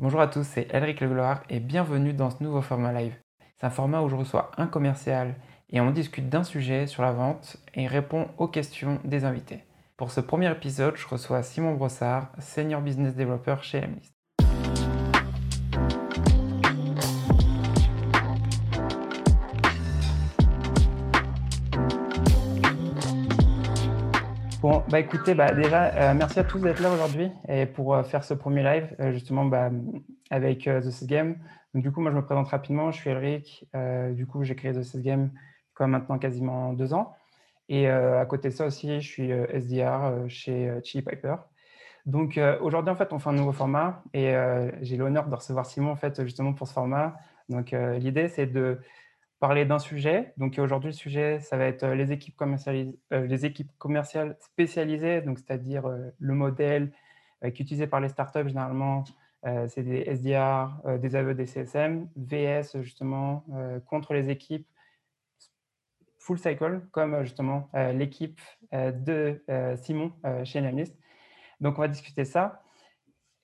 Bonjour à tous, c'est Elric Legloire et bienvenue dans ce nouveau format live. C'est un format où je reçois un commercial et on discute d'un sujet sur la vente et répond aux questions des invités. Pour ce premier épisode, je reçois Simon Brossard, Senior Business Developer chez Lemlist. Bon, bah écoutez, bah déjà, euh, merci à tous d'être là aujourd'hui et pour euh, faire ce premier live, euh, justement, bah, avec The Sys Game. Donc, du coup, moi, je me présente rapidement. Je suis Elric. du coup, j'ai créé The Sys Game maintenant quasiment deux ans. Et à côté de ça aussi, je suis SDR chez Chili Piper. Donc, aujourd'hui, en fait, on fait un nouveau format et j'ai l'honneur de recevoir Simon, en fait, justement pour ce format. Donc, l'idée, c'est de parler d'un sujet. Donc aujourd'hui, le sujet, ça va être euh, les équipes, euh, les équipes commerciales spécialisées, c'est-à-dire euh, le modèle qui est utilisé par les startups généralement, c'est des SDR, des AE, des CSM, VS justement contre les équipes full cycle, comme justement l'équipe de Simon chez Namlist. Donc on va discuter ça.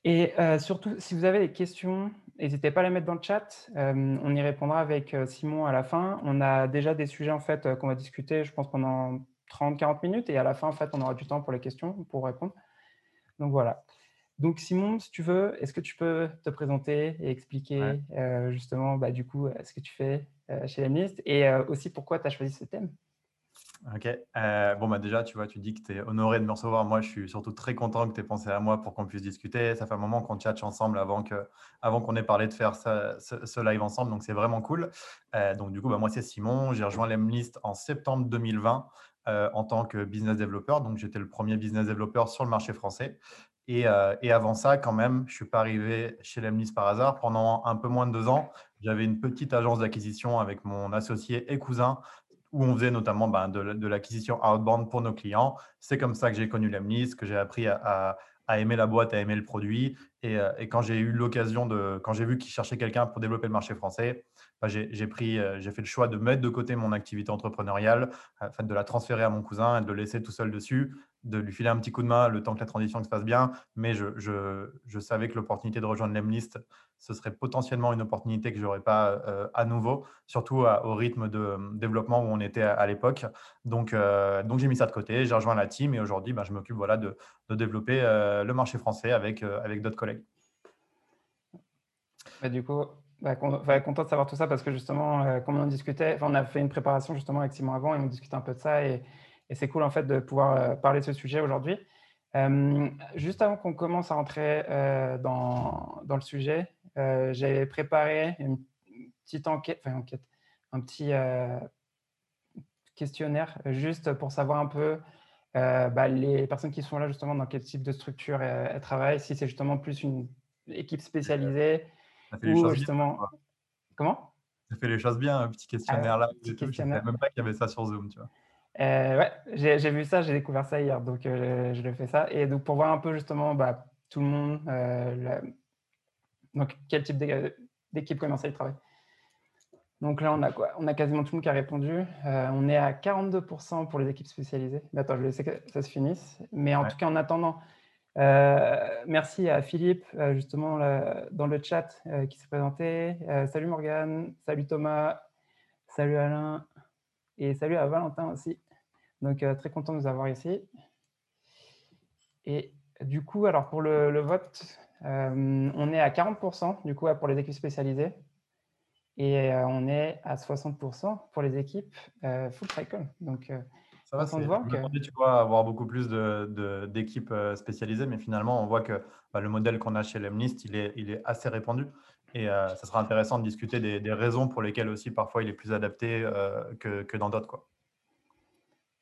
Et surtout, si vous avez des questions, N'hésitez pas à les mettre dans le chat. Euh, on y répondra avec euh, Simon à la fin. On a déjà des sujets en fait euh, qu'on va discuter, je pense, pendant 30-40 minutes. Et à la fin, en fait, on aura du temps pour les questions, pour répondre. Donc voilà. Donc Simon, si tu veux, est-ce que tu peux te présenter et expliquer justement bah, du coup ce que tu fais chez Lemlist et aussi pourquoi tu as choisi ce thème? Ok. Euh, bon, bah déjà, tu vois, tu dis que tu es honoré de me recevoir. Moi, je suis surtout très content que tu aies pensé à moi pour qu'on puisse discuter. Ça fait un moment qu'on tchatche ensemble avant qu'on ait parlé de faire ce, live ensemble. Donc, c'est vraiment cool. Euh, donc, du coup, bah, moi, c'est Simon. J'ai rejoint l'Emlist en septembre 2020 euh, en tant que business developer. Donc, j'étais le premier business developer sur le marché français. Et, avant ça, quand même, je ne suis pas arrivé chez l'Emlist par hasard. Pendant un peu moins de deux ans, j'avais une petite agence d'acquisition avec mon associé et cousin où on faisait notamment ben, de, l'acquisition outbound pour nos clients. C'est comme ça que j'ai connu Lemlist, que j'ai appris à, aimer la boîte, à aimer le produit. Euh, et, quand j'ai eu l'occasion de, quand j'ai vu qu'ils cherchaient quelqu'un pour développer le marché français, ben, j'ai pris, euh, j'ai fait le choix de mettre de côté mon activité entrepreneuriale, afin de la transférer à mon cousin et de le laisser tout seul dessus, de lui filer un petit coup de main le temps que la transition se passe bien. Mais je, je savais que l'opportunité de rejoindre Lemlist ce serait potentiellement une opportunité que je n'aurais pas euh, à nouveau, surtout au rythme de euh, développement où on était à, l'époque. Donc, euh, donc j'ai mis ça de côté, j'ai rejoint la team et aujourd'hui, ben, je m'occupe voilà, de, développer le marché français avec, avec d'autres collègues. du coup, bah, content de savoir tout ça parce que justement, comme on en discutait, on a fait une préparation justement avec Simon avant et on discutait un peu de ça et, et c'est cool en fait de pouvoir parler de ce sujet aujourd'hui. juste avant qu'on commence à rentrer dans, dans, le sujet, euh, j'avais préparé une petite enquête, enfin enquête, un petit euh, questionnaire juste pour savoir un peu euh, bah, les personnes qui sont là justement dans quel type de structure elles, travaillent, si c'est justement plus une équipe spécialisée ou justement. Comment? Ça fait les choses bien, un petit questionnaire là. Petit questionnaire. Je ne savais même pas qu'il y avait ça sur Zoom, tu vois. ouais, j'ai vu ça, j'ai découvert ça hier, donc je le fais ça. Et donc pour voir un peu justement bah, tout le monde, donc, quel type d'équipe commerciale il travaille Donc là, on a quoi? On a quasiment tout le monde qui a répondu. Euh, on est à 42% pour les équipes spécialisées. attends, je vais laisser que ça se finisse. Mais en tout cas, en attendant, euh, merci à Philippe, euh, justement, dans le chat, qui s'est présenté. salut Morgane, salut Thomas, salut Alain et salut à Valentin aussi. Donc, très content de vous avoir ici. Et du coup, alors pour le vote, euh, on est à 40% du coup pour les équipes spécialisées et euh, on est à 60% pour les équipes euh, full cycle. Donc, ça va, c'est voir que... tu vois avoir beaucoup plus d'équipes de, spécialisées, mais finalement, on voit que bah, le modèle qu'on a chez Lemlist, il est, il est assez répandu. Et ça sera intéressant de discuter des, raisons pour lesquelles aussi parfois il est plus adapté que, que, dans d'autres. Quoi.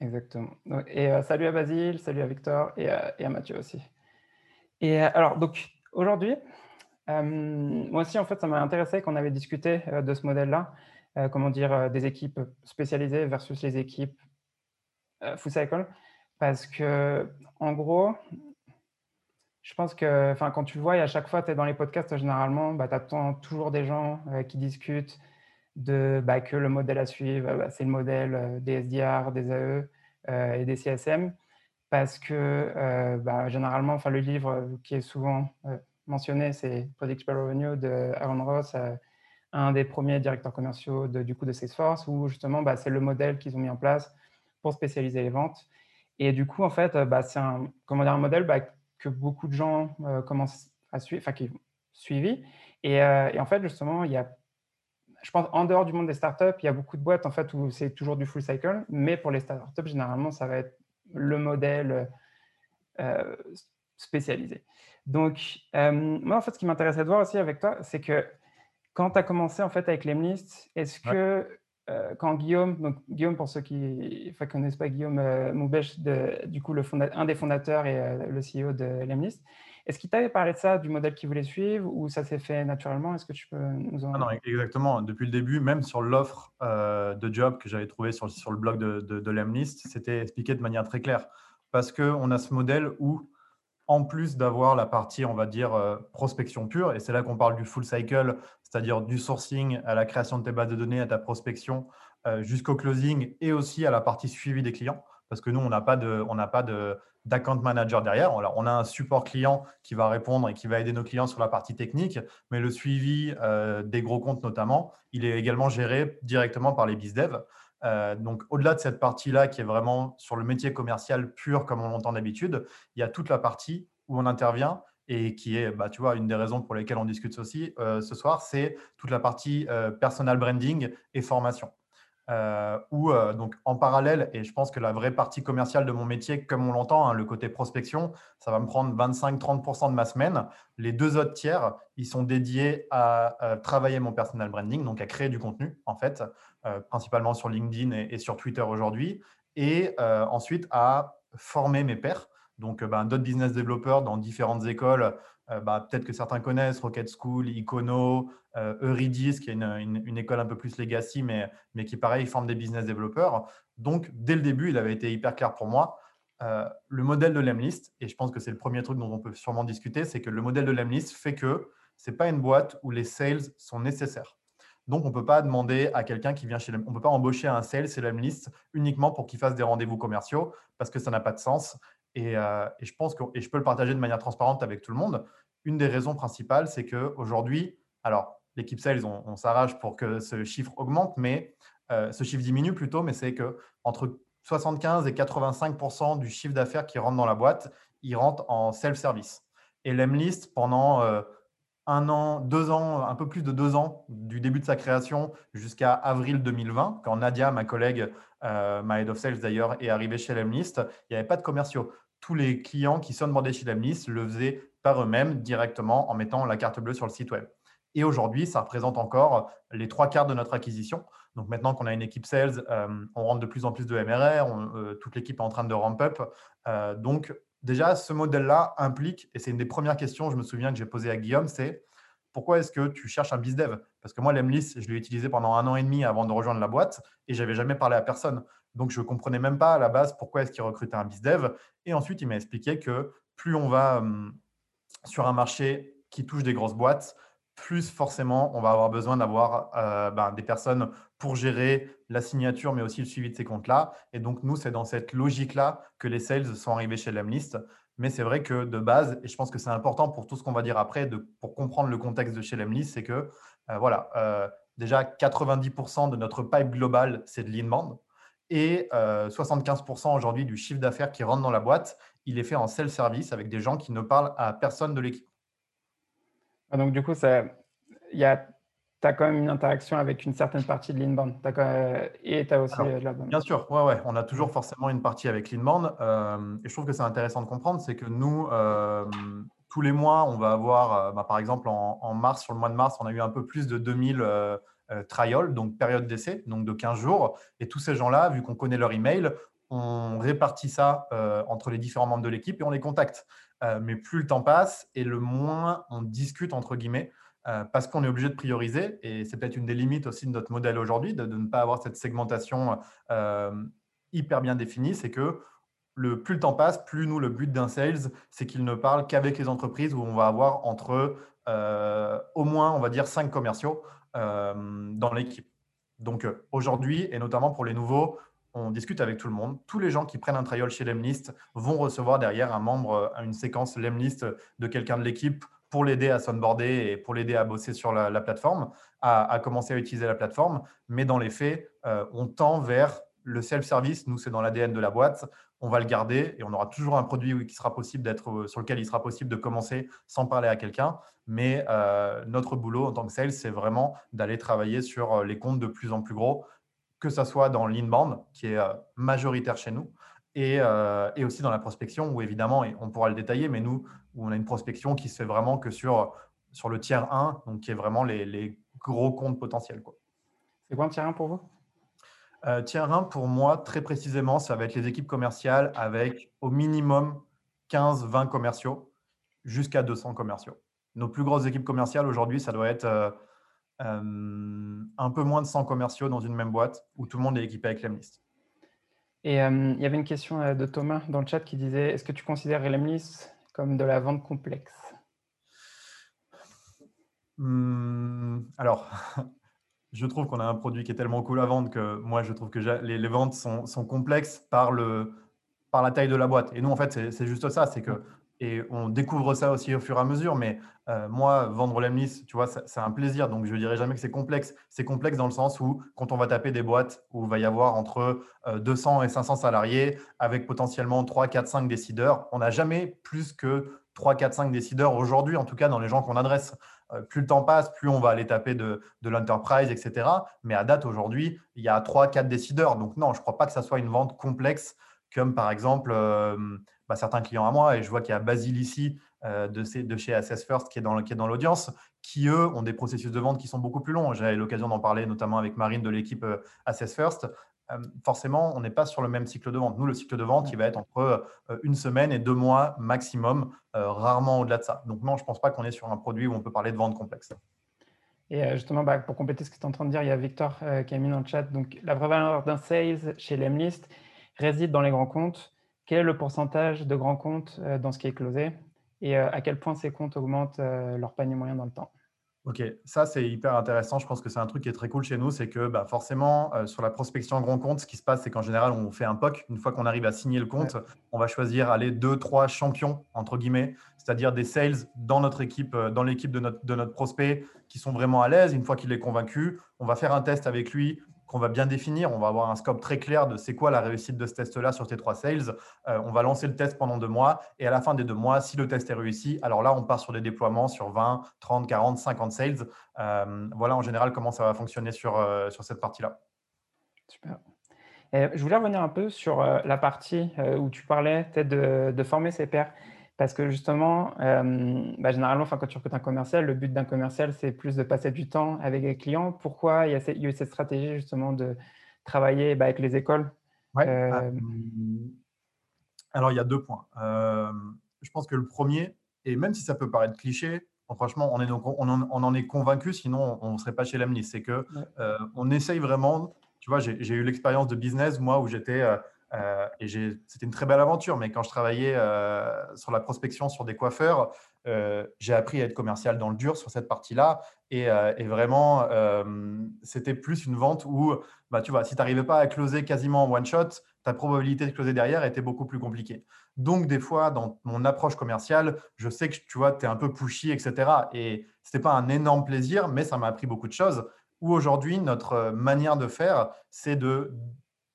Exactement. Et salut à Basile, salut à Victor et, et à Mathieu aussi. Et alors, donc, Aujourd'hui, euh, moi aussi, en fait, ça m'a intéressé qu'on avait discuté euh, de ce modèle-là, euh, comment dire, des équipes spécialisées versus les équipes full cycle, parce que, en gros, je pense que quand tu le vois, et à chaque fois, tu es dans les podcasts, généralement, bah, tu attends toujours des gens qui discutent de bah, que le modèle à suivre, bah, c'est le modèle des SDR, des AE et des CSM parce que euh, bah, généralement, enfin, le livre qui est souvent euh, mentionné, c'est Predictable Revenue de Aaron Ross, un des premiers directeurs commerciaux de, du coup de Salesforce, où justement, bah, c'est le modèle qu'ils ont mis en place pour spécialiser les ventes. Et du coup, en fait, bah, c'est un, comment dire, un modèle que beaucoup de gens commencent à suivre, enfin, qui suivi. Et, et, en fait, justement, il y a je pense en dehors du monde des startups, il y a beaucoup de boîtes en fait où c'est toujours du full cycle, mais pour les startups, généralement, ça va être le modèle euh, spécialisé. Donc, euh, moi, en fait, ce qui m'intéressait de voir aussi avec toi, c'est que quand tu as commencé en fait avec Lemlist, est-ce que euh, quand Guillaume, donc Guillaume pour ceux qui ne connaissent pas Guillaume Moubèche, du coup le un des fondateurs et le CEO de Lemlist, est-ce qu'il t'avait parlé de ça, du modèle qu'il voulait suivre, ou ça s'est fait naturellement? Est-ce que tu peux nous en... Ah non, exactement. Depuis le début, même sur l'offre euh, de job que j'avais trouvé sur, le blog de, de, Lemlist, c'était expliqué de manière très claire. Parce qu'on a ce modèle où, en plus d'avoir la partie, on va dire, euh, prospection pure, et c'est là qu'on parle du full cycle, c'est-à-dire du sourcing à la création de tes bases de données, à ta prospection, euh, jusqu'au closing, et aussi à la partie suivi des clients parce que nous, on n'a pas de, on n'a pas de d'account manager derrière. on a un support client qui va répondre et qui va aider nos clients sur la partie technique, mais le suivi euh, des gros comptes notamment, il est également géré directement par les bizdev. Euh, donc, au-delà de cette partie-là qui est vraiment sur le métier commercial pur comme on l'entend d'habitude, il y a toute la partie où on intervient et qui est, bah, tu vois, une des raisons pour lesquelles on discute aussi euh, ce soir, c'est toute la partie personal branding et formation. Euh, ou euh, donc en parallèle, et je pense que la vraie partie commerciale de mon métier, comme on l'entend, hein, le côté prospection, ça va me prendre 25-30% de ma semaine. Les deux autres tiers, ils sont dédiés à euh, travailler mon personal branding, donc à créer du contenu, en fait, principalement sur LinkedIn et, sur Twitter aujourd'hui, et ensuite à former mes pairs, donc ben, d'autres business développeurs dans différentes écoles euh, bah, peut-être que certains connaissent Rocket School, Icono, euh, Eurydice, qui est une, école un peu plus legacy, mais, mais qui, pareil, forme des business développeurs. Donc, dès le début, il avait été hyper clair pour moi. Euh, le modèle de Lemlist, et je pense que c'est le premier truc dont on peut sûrement discuter, c'est que le modèle de Lemlist fait que ce n'est pas une boîte où les sales sont nécessaires. Donc, on ne peut pas demander à quelqu'un qui vient chez on ne peut pas embaucher un sales chez Lemlist uniquement pour qu'il fasse des rendez-vous commerciaux parce que ça n'a pas de sens. Et, et, je pense que, et je peux le partager de manière transparente avec tout le monde, une des raisons principales, c'est qu'aujourd'hui, alors l'équipe sales, on, s'arrache pour que ce chiffre augmente, mais euh, ce chiffre diminue plutôt, mais c'est que entre 75 et 85% du chiffre d'affaires qui rentre dans la boîte, il rentre en self-service. Et l'Emlist, pendant euh, un an, deux ans, un peu plus de deux ans, du début de sa création jusqu'à avril 2020, quand Nadia, ma collègue, euh, ma head of sales d'ailleurs, est arrivée chez l'Emlist, il n'y avait pas de commerciaux. Tous les clients qui sont demandés chez l'Emlist le faisaient par eux-mêmes directement en mettant la carte bleue sur le site web. Et aujourd'hui, ça représente encore les trois quarts de notre acquisition. Donc maintenant qu'on a une équipe sales, euh, on rentre de plus en plus de MRR, euh, toute l'équipe est en train de ramp up. Donc déjà, ce modèle-là implique, et c'est une des premières questions, je me souviens que j'ai posé à Guillaume, c'est pourquoi est-ce que tu cherches un bizdev? Parce que moi, l'Emlist, je l'ai utilisé pendant un an et demi avant de rejoindre la boîte et j'avais jamais parlé à personne. Donc je ne comprenais même pas à la base pourquoi est-ce qu'il recrutait un bizdev. Et ensuite, il m'a expliqué que plus on va sur un marché qui touche des grosses boîtes, plus forcément on va avoir besoin d'avoir euh, ben, des personnes pour gérer la signature, mais aussi le suivi de ces comptes-là. Et donc, nous, c'est dans cette logique-là que les sales sont arrivés chez Lemlist. Mais c'est vrai que de base, et je pense que c'est important pour tout ce qu'on va dire après, pour comprendre le contexte de chez Lemlist, c'est que, euh, voilà, euh, déjà 90% de notre pipe global, c'est de l'inbound. Et 75% aujourd'hui du chiffre d'affaires qui rentre dans la boîte, il est fait en self-service avec des gens qui ne parlent à personne de l'équipe. Ah, donc, du coup, tu as quand même une interaction avec une certaine partie de l'inbound. Et tu as aussi euh, la Bien sûr, ouais, ouais. on a toujours forcément une partie avec l'inbound. Euh, et je trouve que c'est intéressant de comprendre, c'est que nous, euh, tous les mois, on va avoir, bah, par exemple, en, mars, sur le mois de mars, on a eu un peu plus de 2000 trials, donc période d'essai, donc de 15 jours. Et tous ces gens-là, vu qu'on connaît leur email, on répartit ça euh, entre les différents membres de l'équipe et on les contacte. Euh, mais plus le temps passe et le moins on discute, entre guillemets, euh, parce qu'on est obligé de prioriser. Et c'est peut-être une des limites aussi de notre modèle aujourd'hui, de, ne pas avoir cette segmentation hyper bien définie. C'est que le, plus le temps passe, plus nous, le but d'un sales, c'est qu'il ne parle qu'avec les entreprises où on va avoir entre au moins, on va dire, cinq commerciaux dans l'équipe. Donc aujourd'hui, et notamment pour les nouveaux, on discute avec tout le monde. Tous les gens qui prennent un trial chez Lemlist vont recevoir derrière un membre, euh, une séquence Lemlist de quelqu'un de l'équipe pour l'aider à s'onboarder et pour l'aider à bosser sur la, plateforme, à, commencer à utiliser la plateforme. Mais dans les faits, on tend vers le self-service. Nous, c'est dans l'ADN de la boîte. On va le garder et on aura toujours un produit qui sera possible d'être, sur lequel il sera possible de commencer sans parler à quelqu'un. Mais notre boulot en tant que sales, c'est vraiment d'aller travailler sur les comptes de plus en plus gros, que ce soit dans l'inbound, qui est majoritaire chez nous, euh, et, aussi dans la prospection, où évidemment, et on pourra le détailler, mais nous, où on a une prospection qui se fait vraiment que sur, sur le tiers 1, donc qui est vraiment les, gros comptes potentiels. C'est quoi un tiers 1 pour vous? Euh, Tiers 1, pour moi, très précisément, ça va être les équipes commerciales avec au minimum 15-20 commerciaux jusqu'à 200 commerciaux. Nos plus grosses équipes commerciales aujourd'hui, ça doit être euh, un peu moins de 100 commerciaux dans une même boîte où tout le monde est équipé avec l'Emlist. Et euh, il y avait une question euh, de Thomas dans le chat qui disait Est-ce que tu considères Lemlis comme de la vente complexe? Mmh, Alors, je trouve qu'on a un produit qui est tellement cool à vendre que moi, je trouve que les, ventes sont, sont, complexes par, le, par la taille de la boîte. Et nous, en fait, c'est juste ça c'est que et on découvre ça aussi au fur et à mesure. Mais euh, moi, vendre l'Emlis, tu vois, c'est un plaisir. Donc, je ne dirais jamais que c'est complexe. C'est complexe dans le sens où, quand on va taper des boîtes où il va y avoir entre 200 euh, et 500 salariés, avec potentiellement 3, 4, 5 décideurs, on n'a jamais plus que 3, 4, 5 décideurs aujourd'hui, en tout cas dans les gens qu'on adresse. Euh, plus le temps passe, plus on va aller taper de, de l'enterprise, etc. Mais à date, aujourd'hui, il y a 3, 4 décideurs. Donc, non, je ne crois pas que ça soit une vente complexe comme par exemple bah, certains clients à moi, et je vois qu'il y a Basile ici euh, de, de, chez Assess First qui est dans, dans l'audience, qui eux ont des processus de vente qui sont beaucoup plus longs. J'ai l'occasion d'en parler notamment avec Marine de l'équipe euh, Assess First. Euh, forcément, on n'est pas sur le même cycle de vente. Nous, le cycle de vente, il va être entre une semaine et deux mois maximum, rarement au-delà de ça. Donc non, je ne pense pas qu'on est sur un produit où on peut parler de vente complexe. Et justement, bah, pour compléter ce que tu es en train de dire, il y a Victor qui a mis dans le chat. Donc, la vraie valeur d'un sales chez l'Emlist réside dans les grands comptes quel est le pourcentage de grands comptes euh, dans ce qui est closé et euh, à quel point ces comptes augmentent euh, leur panier moyen dans le temps? Ok, ça c'est hyper intéressant. Je pense que c'est un truc qui est très cool chez nous, c'est que bah, forcément sur la prospection grand compte, ce qui se passe, c'est qu'en général on fait un POC. Une fois qu'on arrive à signer le compte, on va choisir aller deux, trois champions entre guillemets, c'est-à-dire des sales dans notre équipe, dans l'équipe de notre, de notre prospect qui sont vraiment à l'aise. Une fois qu'il est convaincu, on va faire un test avec lui qu'on va bien définir. On va avoir un scope très clair de c'est quoi la réussite de ce test-là sur tes trois sales. Euh, on va lancer le test pendant deux mois et à la fin des deux mois, si le test est réussi, alors là, on part sur des déploiements sur 20, 30, 40, 50 sales. Euh, voilà en général comment ça va fonctionner sur, euh, sur cette partie-là. Super. je voulais revenir un peu sur la partie où tu parlais peut-être de, former ses pairs. Parce que justement, euh, bah, généralement, quand tu recrutes un commercial, le but d'un commercial, c'est plus de passer du temps avec les clients. Pourquoi il y a, eu cette stratégie justement de travailler bah, avec les écoles? Euh, ah, Alors, il y a deux points. Euh, je pense que le premier, et même si ça peut paraître cliché, franchement, on, est donc, on, en, est convaincu, sinon on ne serait pas chez l'AMNI. C'est que on essaye vraiment, tu vois, j'ai eu l'expérience de business, moi, où j'étais euh, et c'était une très belle aventure, mais quand je travaillais euh, sur la prospection sur des coiffeurs, euh, j'ai appris à être commercial dans le dur sur cette partie-là. Et, vraiment, c'était plus une vente où, bah, tu vois, si tu n'arrivais pas à closer quasiment en one shot, ta probabilité de closer derrière était beaucoup plus compliquée. Donc, des fois, dans mon approche commerciale, je sais que tu vois, tu es un peu pushy, etc. Et ce n'était pas un énorme plaisir, mais ça m'a appris beaucoup de choses. Où aujourd'hui, notre manière de faire, c'est de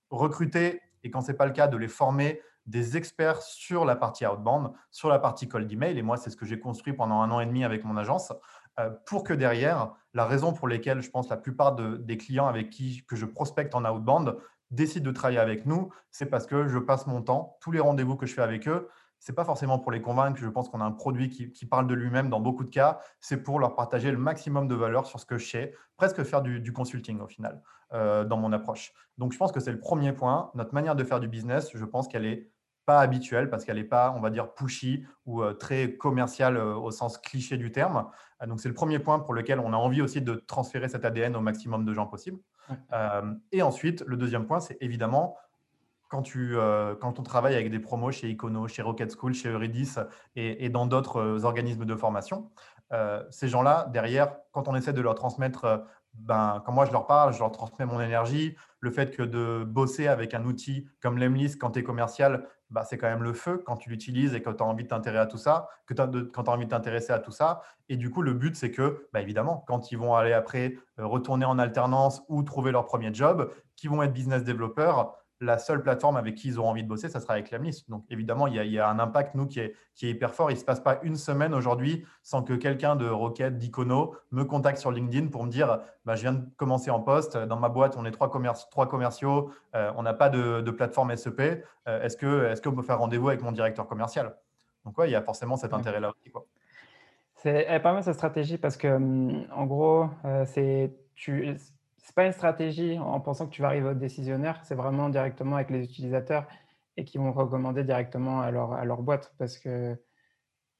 recruter et quand ce n'est pas le cas, de les former des experts sur la partie outbound, sur la partie cold email. Et moi, c'est ce que j'ai construit pendant un an et demi avec mon agence, euh, pour que derrière, la raison pour laquelle je pense la plupart des clients avec qui que je prospecte en outbound décident de travailler avec nous, c'est parce que je passe mon temps, tous les rendez-vous que je fais avec eux, c'est pas forcément pour les convaincre. Je pense qu'on a un produit qui, parle de lui-même dans beaucoup de cas. C'est pour leur partager le maximum de valeur sur ce que je sais, presque faire du, consulting au final euh, dans mon approche. Donc, je pense que c'est le premier point. Notre manière de faire du business, je pense qu'elle est pas habituelle parce qu'elle n'est pas, on va dire, pushy ou euh, très commerciale euh, au sens cliché du terme. donc, c'est le premier point pour lequel on a envie aussi de transférer cet ADN au maximum de gens possible. et ensuite, le deuxième point, c'est évidemment quand, tu, euh, quand on travaille avec des promos chez Icono, chez Rocket School, chez Euridis et, dans d'autres euh, organismes de formation, euh, ces gens-là, derrière, quand on essaie de leur transmettre ben, quand moi je leur parle, je leur transmets mon énergie. Le fait que de bosser avec un outil comme Lemlist quand tu es commercial, bah, c'est quand même le feu quand tu l'utilises et que tu envie de t'intéresser à tout ça, que quand tu as envie de t'intéresser à tout ça. Et du coup, le but, c'est que, bah, évidemment, quand ils vont aller après retourner en alternance ou trouver leur premier job, qui vont être business développeurs, la seule plateforme avec qui ils auront envie de bosser, ça sera avec Lemlist. Donc évidemment, il y, a, un impact, nous, qui est, qui est hyper fort. Il ne se passe pas une semaine aujourd'hui sans que quelqu'un de Rocket, d'Icono, me contacte sur LinkedIn pour me dire bah, je viens de commencer en poste, dans ma boîte, on est trois, trois commerciaux, euh, on n'a pas de, plateforme SEP. Euh, est-ce est qu'on peut faire rendez-vous avec mon directeur commercial? Donc ouais, il y a forcément cet intérêt-là aussi. C'est pas mal cette stratégie parce que, hum, en gros, euh, c'est tu c'est pas une stratégie en pensant que tu vas arriver au décisionnaire, c'est vraiment directement avec les utilisateurs et qui vont recommander directement à leur, à leur boîte parce que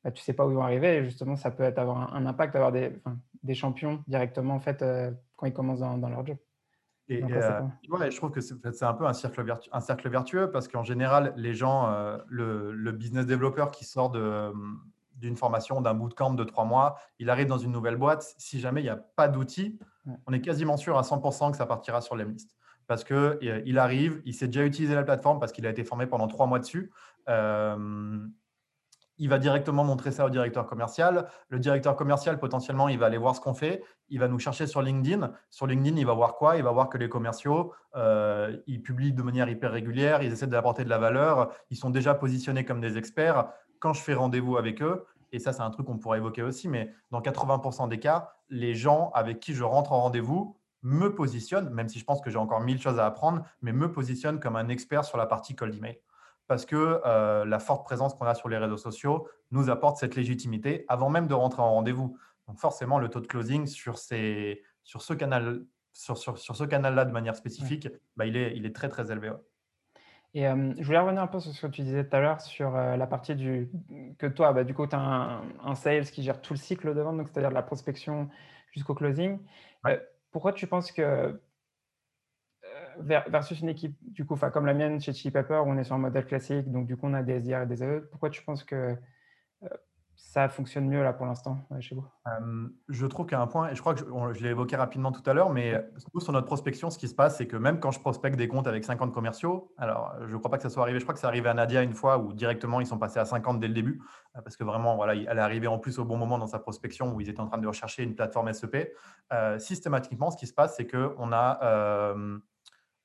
bah, tu sais pas où ils vont arriver et justement ça peut être, avoir un, impact, avoir des, des champions directement en fait euh, quand ils commencent dans, leur job. Et, euh, je trouve que c'est un peu un cercle, vertueux, un cercle vertueux parce qu'en général, les gens, euh, le, le, business développeur qui sort d'une formation, d'un bootcamp de trois mois, il arrive dans une nouvelle boîte. Si jamais il n'y a pas d'outils, on est quasiment sûr à 100% que ça partira sur l'Emlist. Parce qu'il euh, arrive, il sait déjà utiliser la plateforme parce qu'il a été formé pendant trois mois dessus. Euh, il va directement montrer ça au directeur commercial. Le directeur commercial, potentiellement, il va aller voir ce qu'on fait. Il va nous chercher sur LinkedIn. Sur LinkedIn, il va voir quoi? Il va voir que les commerciaux, euh, ils publient de manière hyper régulière, ils essaient d'apporter de la valeur, ils sont déjà positionnés comme des experts quand je fais rendez-vous avec eux, et ça c'est un truc qu'on pourrait évoquer aussi, mais dans 80% des cas, les gens avec qui je rentre en rendez-vous me positionnent, même si je pense que j'ai encore mille choses à apprendre, mais me positionnent comme un expert sur la partie cold email. Parce que euh, la forte présence qu'on a sur les réseaux sociaux nous apporte cette légitimité avant même de rentrer en rendez-vous. Donc forcément, le taux de closing sur, ces, sur ce canal sur, sur, sur ce canal-là de manière spécifique, bah, il, est, il est très très élevé. Et je voulais revenir un peu sur ce que tu disais tout à l'heure sur la partie du que toi, bah, du coup, tu as un, sales qui gère tout le cycle de vente, c'est-à-dire de la prospection jusqu'au closing. pourquoi tu penses que versus une équipe du coup, comme la mienne chez Chili Pepper, où on est sur un modèle classique, donc du coup on a des SDR et des AE, pourquoi tu penses que ça fonctionne mieux là pour l'instant chez vous Je trouve qu'à un point, et je crois que je, l'ai évoqué rapidement tout à l'heure, mais nous, sur notre prospection, ce qui se passe, c'est que même quand je prospecte des comptes avec 50 commerciaux, alors je ne crois pas que ça soit arrivé, je crois que c'est arrivé à Nadia une fois où directement ils sont passés à 50 dès le début, euh, parce que vraiment, voilà, elle est arrivée en plus au bon moment dans sa prospection où ils étaient en train de rechercher une plateforme SEP. Euh, systématiquement, ce qui se passe, c'est qu'on a,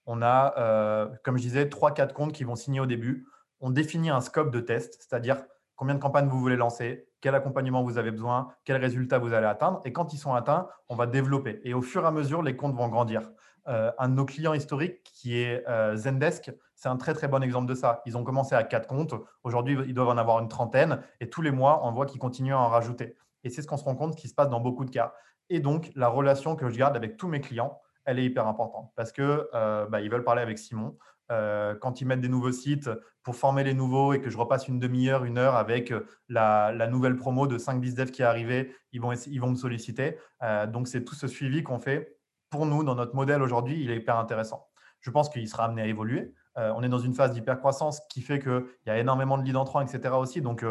on a comme je disais, 3-4 comptes qui vont signer au début. On définit un scope de test, c'est-à-dire combien de campagnes vous voulez lancer, quel accompagnement vous avez besoin, quels résultats vous allez atteindre? Et quand ils sont atteints, on va développer. Et au fur et à mesure, les comptes vont grandir. Euh, un de nos clients historiques, qui est euh, Zendesk, c'est un très très bon exemple de ça. Ils ont commencé à quatre comptes. Aujourd'hui, ils doivent en avoir une trentaine. Et tous les mois, on voit qu'ils continuent à en rajouter. Et c'est ce qu'on se rend compte qui se passe dans beaucoup de cas. Et donc, la relation que je garde avec tous mes clients, elle est hyper importante parce que euh, bah, veulent parler avec Simon. Euh, quand ils mettent des nouveaux sites pour former les nouveaux et que je repasse une demi-heure, une heure avec euh, la, nouvelle promo de 5 BizDev qui est arrivée, ils vont, ils vont me solliciter. Euh, donc, c'est tout ce suivi qu'on fait. Pour nous, dans notre modèle aujourd'hui, il est hyper intéressant. Je pense qu'il sera amené à évoluer. on est dans une phase d'hypercroissance qui fait qu'il y a énormément de leads entrants, etc. aussi. Donc,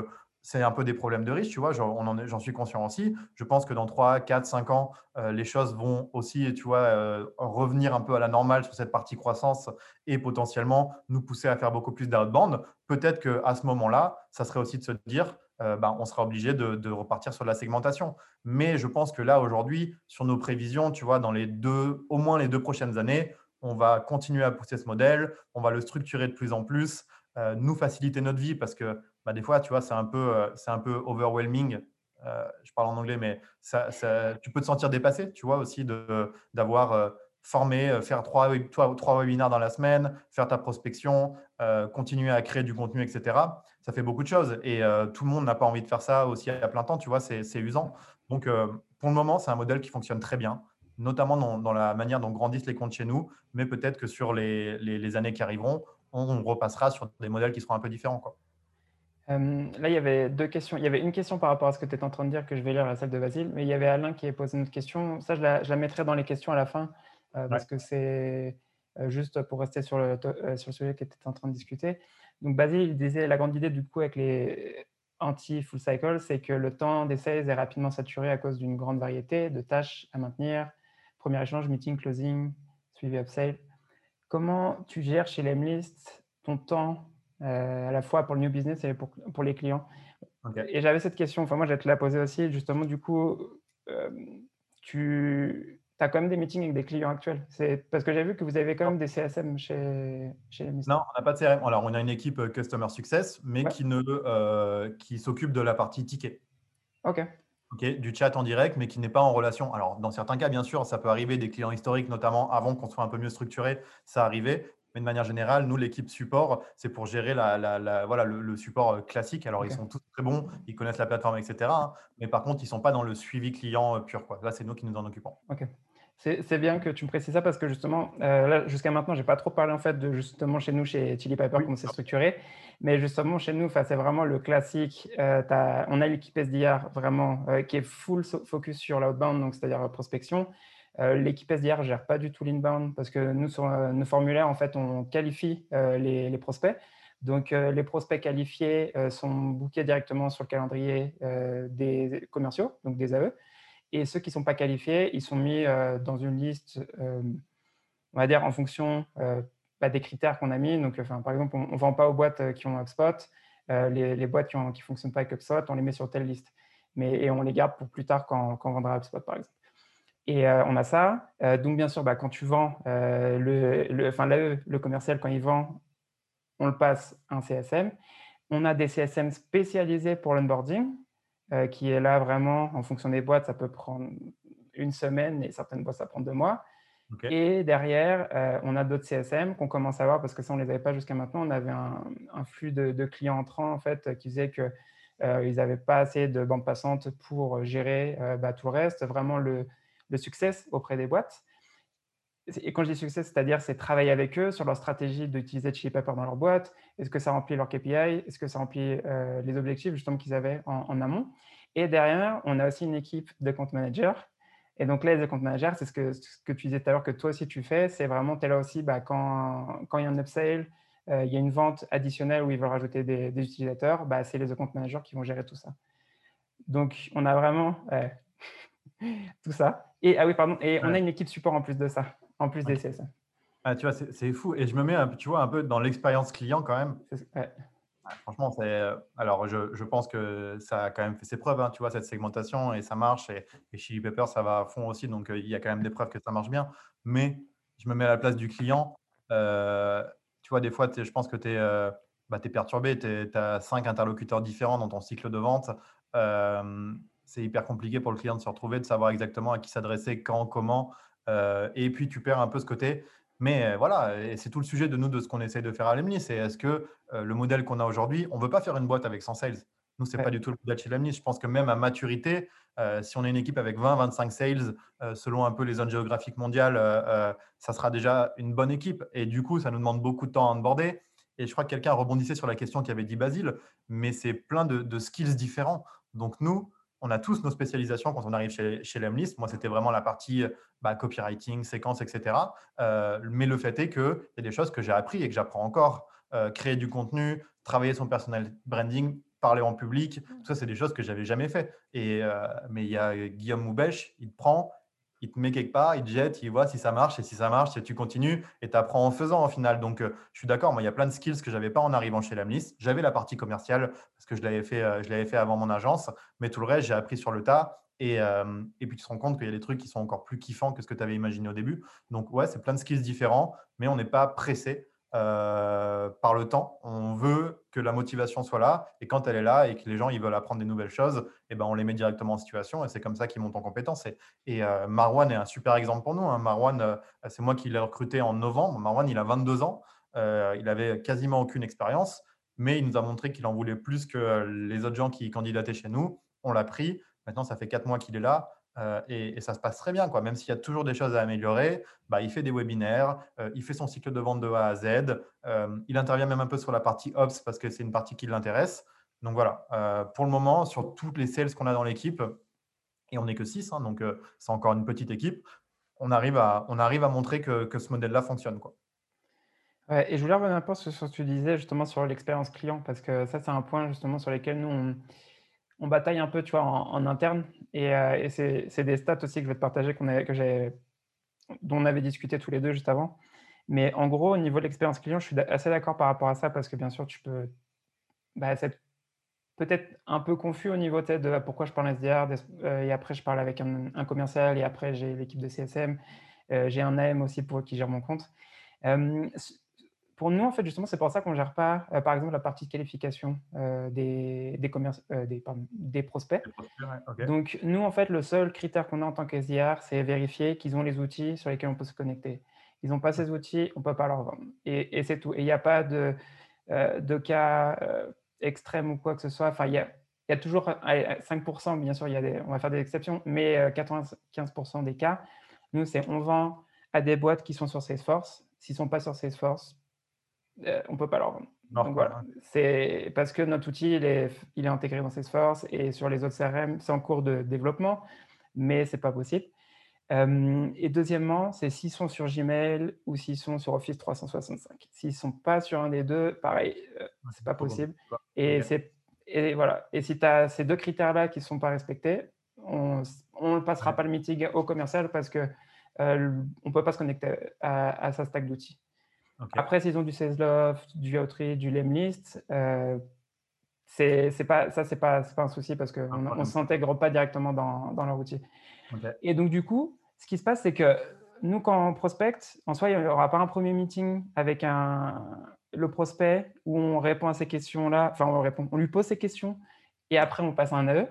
c'est un peu des problèmes de riche, tu vois, j'en suis conscient aussi. Je pense que dans 3, 4, 5 ans, euh, les choses vont aussi, tu vois, euh, revenir un peu à la normale sur cette partie croissance et potentiellement nous pousser à faire beaucoup plus d'outbound. Peut-être qu'à ce moment-là, ça serait aussi de se dire, euh, ben, on sera obligé de, repartir sur la segmentation. Mais je pense que là, aujourd'hui, sur nos prévisions, tu vois, dans les deux, au moins les deux prochaines années, on va continuer à pousser ce modèle, on va le structurer de plus en plus, nous faciliter notre vie parce que bah, des fois, tu vois, c'est un, peu, euh, un peu overwhelming. Euh, je parle en anglais, mais ça, tu peux te sentir dépassé, tu vois, aussi d'avoir euh, formé, faire trois, trois, trois, webinaires dans la semaine, faire ta prospection, continuer à créer du contenu, etc. Ça fait beaucoup de choses et tout le monde n'a pas envie de faire ça aussi à plein temps, tu vois, c'est usant. Donc, pour le moment, c'est un modèle qui fonctionne très bien, notamment dans, la manière dont grandissent les comptes chez nous, mais peut-être que sur les, les, années qui arriveront, on, on, repassera sur des modèles qui seront un peu différents. Quoi. Euh, là, il y avait deux questions. Il y avait une question par rapport à ce que tu es en train de dire que je vais lire à celle de Basile, mais il y avait Alain qui a posé une autre question. Ça, je la, mettrai dans les questions à la fin euh, parce que c'est euh, juste pour rester sur le, sur le sujet que tu en train de discuter. Donc, Basile, il disait la grande idée du coup avec les anti-full cycle, c'est que le temps d'essai est rapidement saturé à cause d'une grande variété de tâches à maintenir, premier échange, meeting, closing, suivi upsell. Comment tu gères chez Lemlist ton temps à la fois pour le new business et pour, pour les clients Et j'avais cette question, enfin moi je vais te la poser aussi, justement du coup, tu as quand même des meetings avec des clients actuels. C'est parce que j'ai vu que vous avez quand même des CSM chez, chez les Non, on n'a pas de CRM. Alors, on a une équipe euh, Customer Success, mais qui, ne, euh, qui s'occupe de la partie ticket. OK. OK, du chat en direct, mais qui n'est pas en relation. Alors, dans certains cas, bien sûr, ça peut arriver des clients historiques, notamment avant qu'on soit un peu mieux structuré, ça arrivait. Mais de manière générale, nous, l'équipe support, c'est pour gérer la, la, voilà, le, support euh, classique. Alors, ils sont tous très bons, ils connaissent la plateforme, etc. Hein. mais par contre, ils ne sont pas dans le suivi client euh, pur. Quoi. Là, c'est nous qui nous en occupons. OK. C'est bien que tu me précises ça parce que justement, euh, jusqu'à maintenant, je n'ai pas trop parlé en fait de justement chez nous, chez Chili Piper, comment c'est structuré. Mais justement, chez nous, c'est vraiment le classique. on a l'équipe SDR vraiment qui est full focus sur l'outbound, donc c'est-à-dire prospection. Euh, l'équipe SDR ne gère pas du tout l'inbound parce que nous, euh, nos formulaires, en fait, on qualifie euh, les, prospects. Donc, les prospects qualifiés sont bookés directement sur le calendrier des commerciaux, donc des AE. Et ceux qui ne sont pas qualifiés, ils sont mis dans une liste, on va dire, en fonction des critères qu'on a mis. Donc, par exemple, on ne vend pas aux boîtes qui ont HubSpot. Les, boîtes qui ne fonctionnent pas avec HubSpot, on les met sur telle liste. Mais, et on les garde pour plus tard quand, quand on vendra HubSpot, par exemple. Et euh, on a ça. Euh, donc, bien sûr, bah, quand tu vends, euh, le, enfin, le commercial, quand il vend, on le passe un CSM. On a des CSM spécialisés pour l'onboarding, qui est là vraiment, en fonction des boîtes, ça peut prendre une semaine et certaines boîtes, ça prend deux mois. Et derrière, on a d'autres CSM qu'on commence à voir parce que ça, on ne les avait pas jusqu'à maintenant. On avait un, flux de, clients entrants en fait, qui faisait qu'ils euh, n'avaient pas assez de bandes passantes pour gérer bah, tout le reste. Vraiment, le, le succès auprès des boîtes. Et quand je dis succès, c'est-à-dire c'est travailler avec eux sur leur stratégie d'utiliser Chili Pepper dans leur boîte. Est-ce que ça remplit leur KPI Est-ce que ça remplit euh, les objectifs justement qu'ils avaient en, amont? Et derrière, on a aussi une équipe de compte managers. Et donc là, les compte managers, c'est ce que, tu disais tout à l'heure que toi aussi tu fais. C'est vraiment, tu es là aussi bah, quand, il y a un upsale, euh, il y a une vente additionnelle où ils veulent rajouter des, utilisateurs, bah, c'est les compte managers qui vont gérer tout ça. Donc, on a vraiment tout ça. Et, ah oui, pardon, et on a une équipe support en plus de ça, en plus des CSM. Ah, tu vois, c'est fou. Et je me mets, un, tu vois, un peu dans l'expérience client quand même. franchement, c'est. Euh, alors, je, je, pense que ça a quand même fait ses preuves, hein, tu vois, cette segmentation, et ça marche. Et, et Chili Pepper, ça va à fond aussi. Donc, euh, il y a quand même des preuves que ça marche bien. Mais je me mets à la place du client. Euh, tu vois, des fois, je pense que tu es, bah, es, perturbé. Tu as cinq interlocuteurs différents dans ton cycle de vente c'est hyper compliqué pour le client de se retrouver, de savoir exactement à qui s'adresser, quand, comment. Euh, et puis, tu perds un peu ce côté. Mais euh, voilà, et c'est tout le sujet de nous, de ce qu'on essaie de faire à Lemnis. C'est est-ce que euh, le modèle qu'on a aujourd'hui, on ne veut pas faire une boîte avec 100 sales. Nous, ce n'est pas du tout le modèle chez Lemnis. Je pense que même à maturité, si on est une équipe avec 20-25 sales, selon un peu les zones géographiques mondiales, ça sera déjà une bonne équipe. Et du coup, ça nous demande beaucoup de temps à onboarder. Et je crois que quelqu'un rebondissait sur la question qu'avait dit Basile, mais c'est plein de, de skills différents. Donc nous, on a tous nos spécialisations quand on arrive chez, chez Lemlist. Moi, c'était vraiment la partie bah, copywriting, séquence, etc. Euh, mais le fait est qu'il y a des choses que j'ai appris et que j'apprends encore. Euh, créer du contenu, travailler son personnel branding, parler en public, tout ça, c'est des choses que j'avais jamais fait. Et, euh, mais il y a Guillaume Moubèche, il te prend, il te met quelque part, il te jette, il voit si ça marche, et si ça marche, tu continues et tu apprends en faisant au final. Donc, euh, je suis d'accord, moi, il y a plein de skills que je n'avais pas en arrivant chez Lamlis. J'avais la partie commerciale parce que je l'avais fait, euh, je l'avais fait avant mon agence, mais tout le reste, j'ai appris sur le tas. Et, euh, et puis, tu te rends compte qu'il y a des trucs qui sont encore plus kiffants que ce que tu avais imaginé au début. Donc, ouais, c'est plein de skills différents, mais on n'est pas pressé. Euh, par le temps. On veut que la motivation soit là et quand elle est là et que les gens ils veulent apprendre des nouvelles choses, et eh ben, on les met directement en situation et c'est comme ça qu'ils montent en compétence. Et, euh, Marwan est un super exemple pour nous. Hein. Marwan, euh, c'est moi qui l'ai recruté en novembre. Marwan, il a 22 ans. il avait quasiment aucune expérience, mais il nous a montré qu'il en voulait plus que les autres gens qui candidataient chez nous. On l'a pris. Maintenant, ça fait quatre mois qu'il est là. Euh, et, ça se passe très bien, quoi. même s'il y a toujours des choses à améliorer. Bah, il fait des webinaires, euh, il fait son cycle de vente de A à Z, euh, il intervient même un peu sur la partie Ops parce que c'est une partie qui l'intéresse. Donc voilà, pour le moment, sur toutes les sales qu'on a dans l'équipe, et on n'est que 6, hein, donc c'est encore une petite équipe, on arrive à, on arrive à montrer que, que ce modèle-là fonctionne. Quoi. et je voulais revenir un peu sur ce que tu disais justement sur l'expérience client, parce que ça, c'est un point justement sur lequel nous, on bataille un peu tu vois, en, interne. Et, euh, c'est des stats aussi que je vais te partager qu'on que j'ai dont on avait discuté tous les deux juste avant. Mais en gros, au niveau de l'expérience client, je suis assez d'accord par rapport à ça parce que bien sûr, tu peux bah, peut-être un peu confus au niveau de pourquoi je parle SDR euh, et après je parle avec un, commercial et après j'ai l'équipe de CSM. Euh, j'ai un AM aussi pour qui gère mon compte. Pour nous, en fait, justement, c'est pour ça qu'on ne gère pas, euh, par exemple, la partie de qualification des, des, des, des, prospects. Donc, nous, en fait, le seul critère qu'on a en tant que SDR, c'est vérifier qu'ils ont les outils sur lesquels on peut se connecter. Ils n'ont pas ces outils, on ne peut pas leur vendre. Et, et c'est tout. Et il n'y a pas de, de cas extrême ou quoi que ce soit. Enfin, il y a, il y a toujours 5%, bien sûr, y a des, on va faire des exceptions, mais 95% des cas, nous, c'est on vend à des boîtes qui sont sur Salesforce. S'ils ne sont pas sur Salesforce, euh, on ne peut pas leur vendre. Donc, voilà. C'est parce que notre outil, il est, il est intégré dans Salesforce et sur les autres CRM, c'est en cours de développement, mais ce n'est pas possible. Euh, et deuxièmement, c'est s'ils sont sur Gmail ou s'ils sont sur Office 365. S'ils ne sont pas sur un des deux, pareil, euh, ce n'est pas possible. Et, c'est, et, voilà. et si tu as ces deux critères-là qui ne sont pas respectés, on ne passera pas le meeting au commercial parce qu'on euh, ne peut pas se connecter à, sa stack d'outils. Après, s'ils ont du SalesLoft, du Outreach, du Lemlist, euh, c'est pas, ça, ce n'est pas, pas un souci parce qu'on ne s'intègre pas directement dans, dans leur outil. Et donc, du coup, ce qui se passe, c'est que nous, quand on prospecte, en soi, il n'y aura pas un premier meeting avec un, le prospect où on répond à ces questions-là, enfin, on, répond, on lui pose ces questions et après, on passe un AE.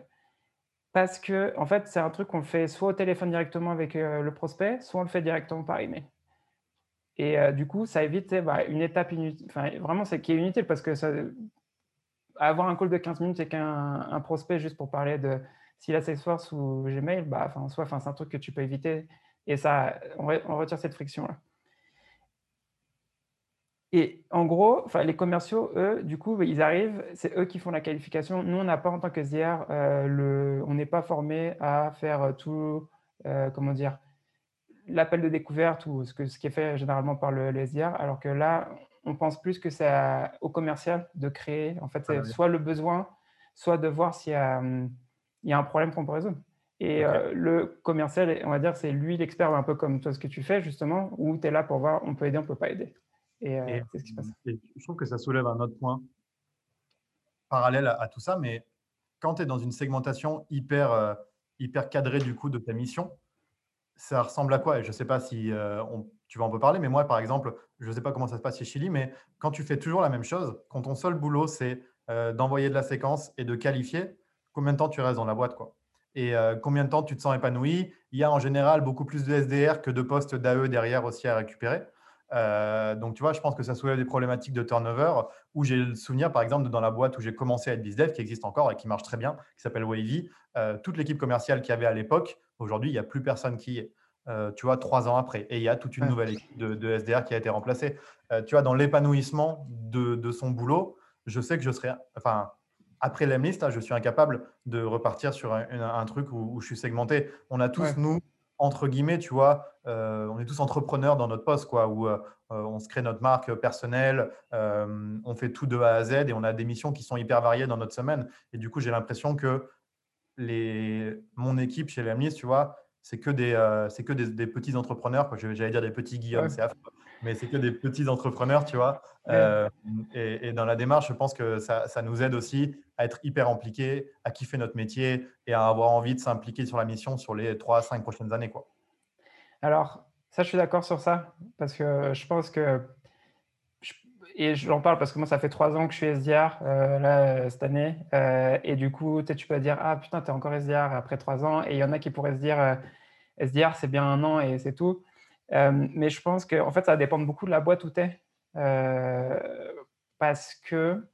Parce que, en fait, c'est un truc qu'on fait soit au téléphone directement avec euh, le prospect, soit on le fait directement par email. Et euh, du coup, ça évite bah, une étape inutile, vraiment, c'est qui est inutile parce que avoir un call de 15 minutes avec un, prospect juste pour parler de s'il a Salesforce ou Gmail, bah, enfin, c'est un truc que tu peux éviter et ça, on, retire cette friction-là. Et en gros, les commerciaux, eux, du coup, ils arrivent, c'est eux qui font la qualification. Nous, on n'a pas en tant que SDR, euh, le, on n'est pas formé à faire tout, euh, comment dire, l'appel de découverte ou ce, que, ce qui est fait généralement par le, SDR, alors que là, on pense plus que c'est au commercial de créer, en fait, ah, soit le besoin, soit de voir s'il y a, il y a un problème qu'on peut résoudre. Et euh, le commercial, on va dire, c'est lui l'expert, un peu comme toi, ce que tu fais, justement, où tu es là pour voir, on peut aider, on ne peut pas aider. Et, euh, c'est ce qui se passe. je trouve que ça soulève un autre point parallèle à, tout ça, mais quand tu es dans une segmentation hyper, euh, hyper cadrée du coup de ta mission, ça ressemble à quoi? Je ne sais pas si tu vas en parler, mais moi, par exemple, je ne sais pas comment ça se passe chez Chili, mais quand tu fais toujours la même chose, quand ton seul boulot, c'est d'envoyer de la séquence et de qualifier, combien de temps tu restes dans la boîte quoi? Et euh, combien de temps tu te sens épanoui? Il y a en général beaucoup plus de SDR que de postes d'AE derrière aussi à récupérer. Euh, donc, tu vois, je pense que ça soulève des problématiques de turnover où j'ai le souvenir, par exemple, dans la boîte où j'ai commencé à être BizDev, qui existe encore et qui marche très bien, qui s'appelle Wavy. Euh, toute l'équipe commerciale qu'il y avait à l'époque, aujourd'hui, il n'y a plus personne qui y est. tu vois, trois ans après. Et il y a toute une nouvelle équipe de, SDR qui a été remplacée. tu vois, dans l'épanouissement de, de, son boulot, je sais que je serais. Enfin, après l'Emlist, je suis incapable de repartir sur un, truc où, je suis segmenté. On a tous, nous, entre guillemets, tu vois, euh, on est tous entrepreneurs dans notre poste, quoi, où euh, on se crée notre marque personnelle, euh, on fait tout de A à Z et on a des missions qui sont hyper variées dans notre semaine. Et du coup, j'ai l'impression que les, mon équipe chez l'Emlist, tu vois, c'est que des, c'est que des, petits entrepreneurs. J'allais dire des petits Guillaume, c'est affreux mais c'est que des petits entrepreneurs, tu vois. Euh, et, dans la démarche, je pense que ça, nous aide aussi à être hyper impliqués, à kiffer notre métier et à avoir envie de s'impliquer sur la mission sur les 3 à 5 prochaines années. Quoi. Alors, ça, je suis d'accord sur ça, parce que je pense que, et j'en parle parce que moi, ça fait 3 ans que je suis SDR, euh, là, cette année, euh, et du coup, tu peux dire, ah putain, tu es encore SDR après 3 ans, et il y en a qui pourraient se dire, SDR, c'est bien un an et c'est tout. Euh, mais je pense que en fait, ça dépend beaucoup de la boîte où tu es. Euh, parce que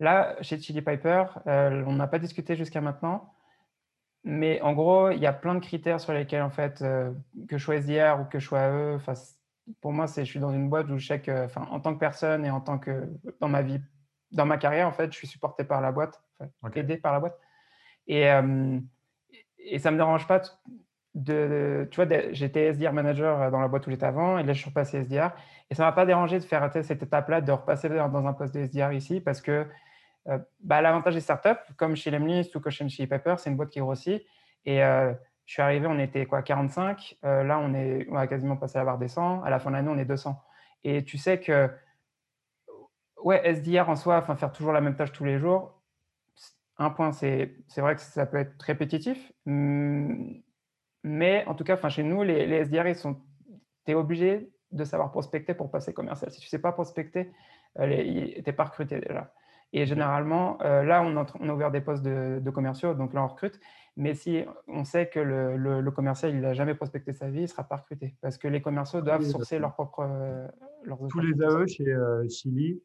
là, chez Chili Piper, euh, on n'a pas discuté jusqu'à maintenant. Mais en gros, il y a plein de critères sur lesquels, en fait, que je sois SDR ou que je sois eux, pour moi, c'est je suis dans une boîte où je sais que, en tant que personne et en tant que dans ma vie, dans ma carrière, en fait, je suis supporté par la boîte, aidé par la boîte. Et, et ça ne me dérange pas de, tu vois, j'étais SDR manager euh, dans la boîte où j'étais avant, et là je suis repassé SDR. Et ça ne m'a pas dérangé de faire cette étape-là, de repasser dans un poste de SDR ici, parce que euh, bah, l'avantage des startups, comme chez Lemlist ou comme chez Paper, c'est une boîte qui grossit. Et euh, Je suis arrivé, on était quoi, 45. là, on, est, on a quasiment passé la barre des 100. À la fin de l'année, on est 200. Et tu sais que, ouais, SDR en soi, enfin, faire toujours la même tâche tous les jours, un point, c'est vrai que ça peut être répétitif. Mmh, mais en tout cas, chez nous, les, les SDR, sont, tu es obligé de savoir prospecter pour passer commercial. Si tu ne sais pas prospecter, tu n'es pas recruté déjà. Et généralement, euh, là, on, a ouvert des postes de, commerciaux, donc là, on recrute. Mais si on sait que le, commercial, il n'a jamais prospecté sa vie, il ne sera pas recruté. Parce que les commerciaux doivent sourcer leur propre. Euh, Tous les AE chez euh, Chili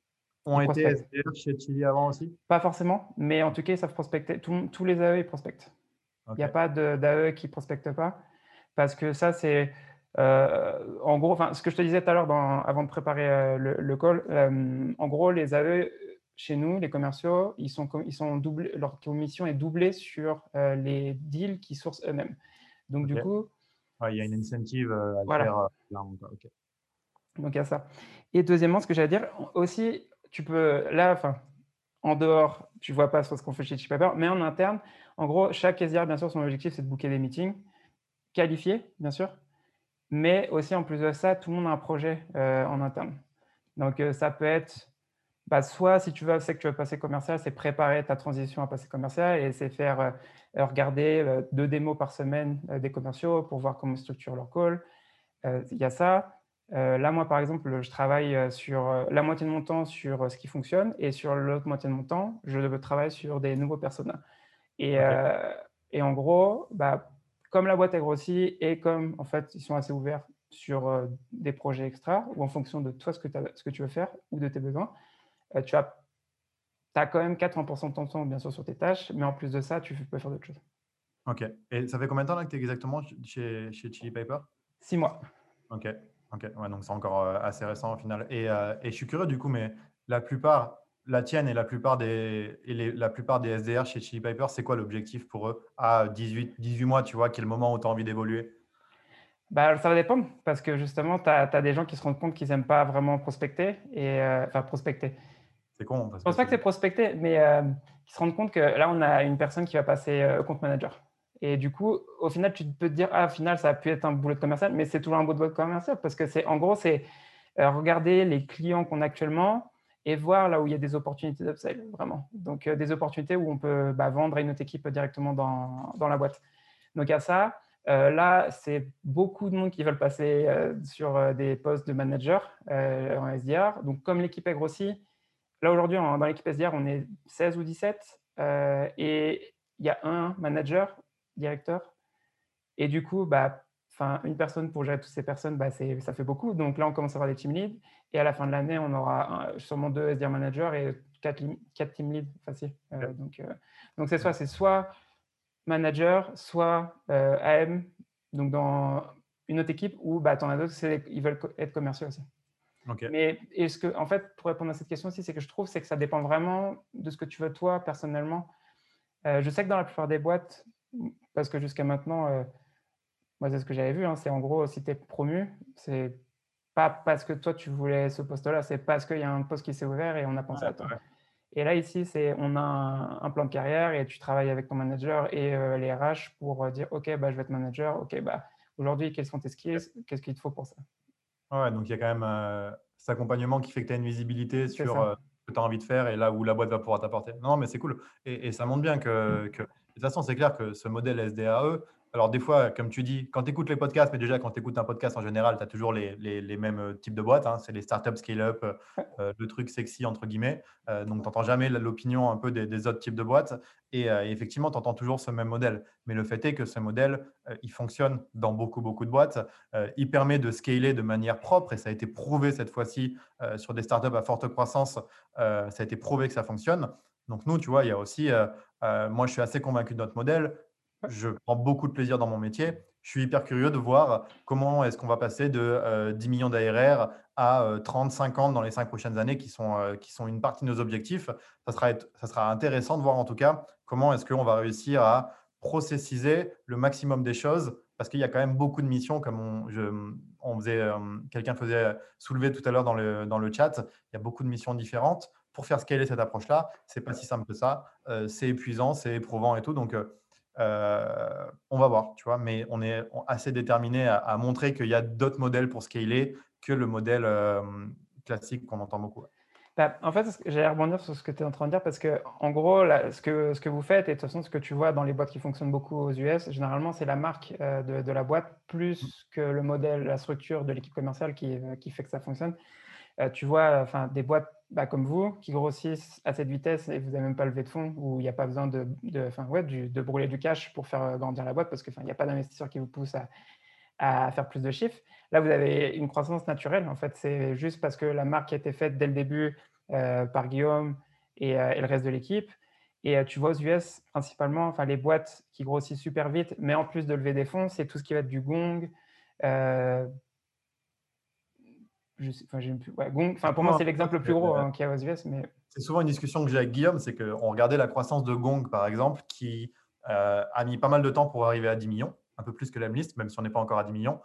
ont été SDR chez Chili avant aussi? Pas forcément, mais en tout cas, ils savent prospecter. tous les AE, ils prospectent. Il n'y a pas d'AE qui ne prospecte pas. Parce que ça, c'est. en gros, ce que je te disais tout à l'heure avant de préparer le, call, en gros, les AE chez nous, les commerciaux, ils sont, ils sont doublés, leur commission est doublée sur euh, les deals qu'ils sourcent eux-mêmes. Donc, du coup. il y a une incentive euh, à faire. Euh, Donc, il y a ça. Et deuxièmement, ce que j'allais dire, aussi, tu peux, là, enfin, en dehors, tu ne vois pas sur ce qu'on fait chez Chippaper, mais en interne, en gros, chaque SDR, bien sûr, son objectif, c'est de booker des meetings, qualifiés, bien sûr, mais aussi, en plus de ça, tout le monde a un projet en interne. Donc, ça peut être bah, soit si tu veux, c'est que tu veux passer commercial, c'est préparer ta transition à passer commercial et c'est faire euh, regarder euh, deux démos par semaine euh, des commerciaux pour voir comment structure leur call. Il y a ça. là, moi, par exemple, je travaille sur la moitié de mon temps sur ce qui fonctionne et sur l'autre moitié de mon temps, je travaille sur des nouveaux personnages. Et, et, en gros, bah, comme la boîte est grossie et comme en fait ils sont assez ouverts sur des projets extra ou en fonction de toi ce que, ce que tu veux faire ou de tes besoins, tu as, as quand même 80% de ton temps, bien sûr, sur tes tâches, mais en plus de ça, tu peux faire d'autres choses. Ok. Et ça fait combien de temps là, que tu es exactement chez, chez Chili Paper? Six mois. Ok. Ok. Ouais, donc c'est encore euh, assez récent au final. Et, euh, et, je suis curieux du coup, mais la plupart, la tienne et la plupart des, et les, la plupart des SDR chez Chili Piper, c'est quoi l'objectif pour eux à 18, 18 mois, tu vois, quel moment où tu as envie d'évoluer? Bah, ça va dépendre parce que justement, tu as, des gens qui se rendent compte qu'ils n'aiment pas vraiment prospecter, et, enfin prospecter. C'est con. je pense pas que c'est prospecter, mais euh, qui se rendent compte que là, on a une personne qui va passer euh, compte manager. Et du coup, au final, tu peux te dire, ah, au final, ça a pu être un boulot de commercial, mais c'est toujours un boulot de commercial parce que c'est, en gros, c'est euh, regarder les clients qu'on a actuellement et voir là où il y a des opportunités d'upsell, vraiment. Donc, des opportunités où on peut bah, vendre à une autre équipe directement dans, dans la boîte. Donc, à ça, là, c'est beaucoup de monde qui veulent passer sur des postes de manager en SDR. Donc, comme l'équipe est grossie, Là, aujourd'hui, dans l'équipe SDR, on est 16 ou 17 euh, et il y a un manager, directeur. Et du coup, bah, une personne pour gérer toutes ces personnes, bah, ça fait beaucoup. Donc là, on commence à avoir des team leads. Et à la fin de l'année, on aura sûrement deux SDR managers et quatre, quatre team leads facile. Euh, donc, euh, donc c'est soit, c'est soit manager, soit AM, donc dans une autre équipe, ou bah, tu en as d'autres, ils veulent être commerciaux aussi. Mais ce que, en fait, pour répondre à cette question aussi, c'est que je trouve c'est que ça dépend vraiment de ce que tu veux toi personnellement. Euh, je sais que dans la plupart des boîtes, parce que jusqu'à maintenant, euh, moi c'est ce que j'avais vu, hein, c'est en gros si tu es promu, c'est pas parce que toi tu voulais ce poste-là, c'est parce qu'il y a un poste qui s'est ouvert et on a pensé à toi. Et là ici, c'est on a un, plan de carrière et tu travailles avec ton manager et euh, les RH pour dire ok bah je vais être manager, ok bah aujourd'hui quels sont tes skills, qu'est-ce qu'il te faut pour ça? Ouais, donc il y a quand même euh, cet accompagnement qui fait que tu as une visibilité sur euh, ce que tu as envie de faire et là où la boîte va pouvoir t'apporter. Non, mais c'est cool. Et, ça montre bien que, que, de toute façon, c'est clair que ce modèle SDAE, alors, des fois, comme tu dis, quand tu écoutes les podcasts, mais déjà, quand tu écoutes un podcast en général, tu as toujours les, les, mêmes euh, types de boîtes. Hein. c'est les startups scale-up, euh, euh, le truc sexy, entre guillemets. donc, tu n'entends jamais l'opinion un peu des, autres types de boîtes. Et, effectivement, tu entends toujours ce même modèle. Mais le fait est que ce modèle, il fonctionne dans beaucoup, beaucoup de boîtes. il permet de scaler de manière propre et ça a été prouvé cette fois-ci sur des startups à forte croissance. ça a été prouvé que ça fonctionne. Donc, nous, tu vois, il y a aussi, moi, je suis assez convaincu de notre modèle je prends beaucoup de plaisir dans mon métier. Je suis hyper curieux de voir comment est-ce qu'on va passer de 10 euh, millions d'ARR à 30, euh, 50 dans les 5 prochaines années qui sont, euh, qui sont une partie de nos objectifs. Ça sera, ça sera intéressant de voir en tout cas comment est-ce qu'on va réussir à processiser le maximum des choses parce qu'il y a quand même beaucoup de missions comme on, faisait, quelqu'un faisait soulever tout à l'heure dans le, dans le chat. Il y a beaucoup de missions différentes. Pour faire scaler cette approche-là, c'est pas si simple que ça. c'est épuisant, c'est éprouvant et tout. Donc, on va voir, tu vois, mais on est assez déterminé à, montrer qu'il y a d'autres modèles pour scaler que le modèle classique qu'on entend beaucoup. Bah, en fait, j'allais rebondir sur ce que tu es en train de dire parce que, en gros, ce, que, ce que vous faites, et de toute façon, ce que tu vois dans les boîtes qui fonctionnent beaucoup aux US, généralement, c'est la marque euh, de, la boîte plus que le modèle, la structure de l'équipe commerciale qui, euh, qui, fait que ça fonctionne. Euh, tu vois, enfin, des boîtes bah, comme vous qui grossissent à cette vitesse et vous n'avez même pas levé de fonds où il n'y a pas besoin de, de, ouais, de brûler du cash pour faire grandir la boîte parce qu'il n'y a pas d'investisseur qui vous pousse à, faire plus de chiffres. Là, vous avez une croissance naturelle. En fait, c'est juste parce que la marque a été faite dès le début euh, par Guillaume euh, et, le reste de l'équipe. Et euh, tu vois aux US, principalement, les boîtes qui grossissent super vite, mais en plus de lever des fonds, c'est tout ce qui va être du Gong. Je sais, enfin, ouais, Gong. Enfin, pour moi, c'est l'exemple le plus gros hein, qu'il y a aux US. Mais... C'est souvent une discussion que j'ai avec Guillaume, c'est qu'on regardait la croissance de Gong, par exemple, qui a mis pas mal de temps pour arriver à 10 millions un peu plus que la liste, même si on n'est pas encore à 10 millions,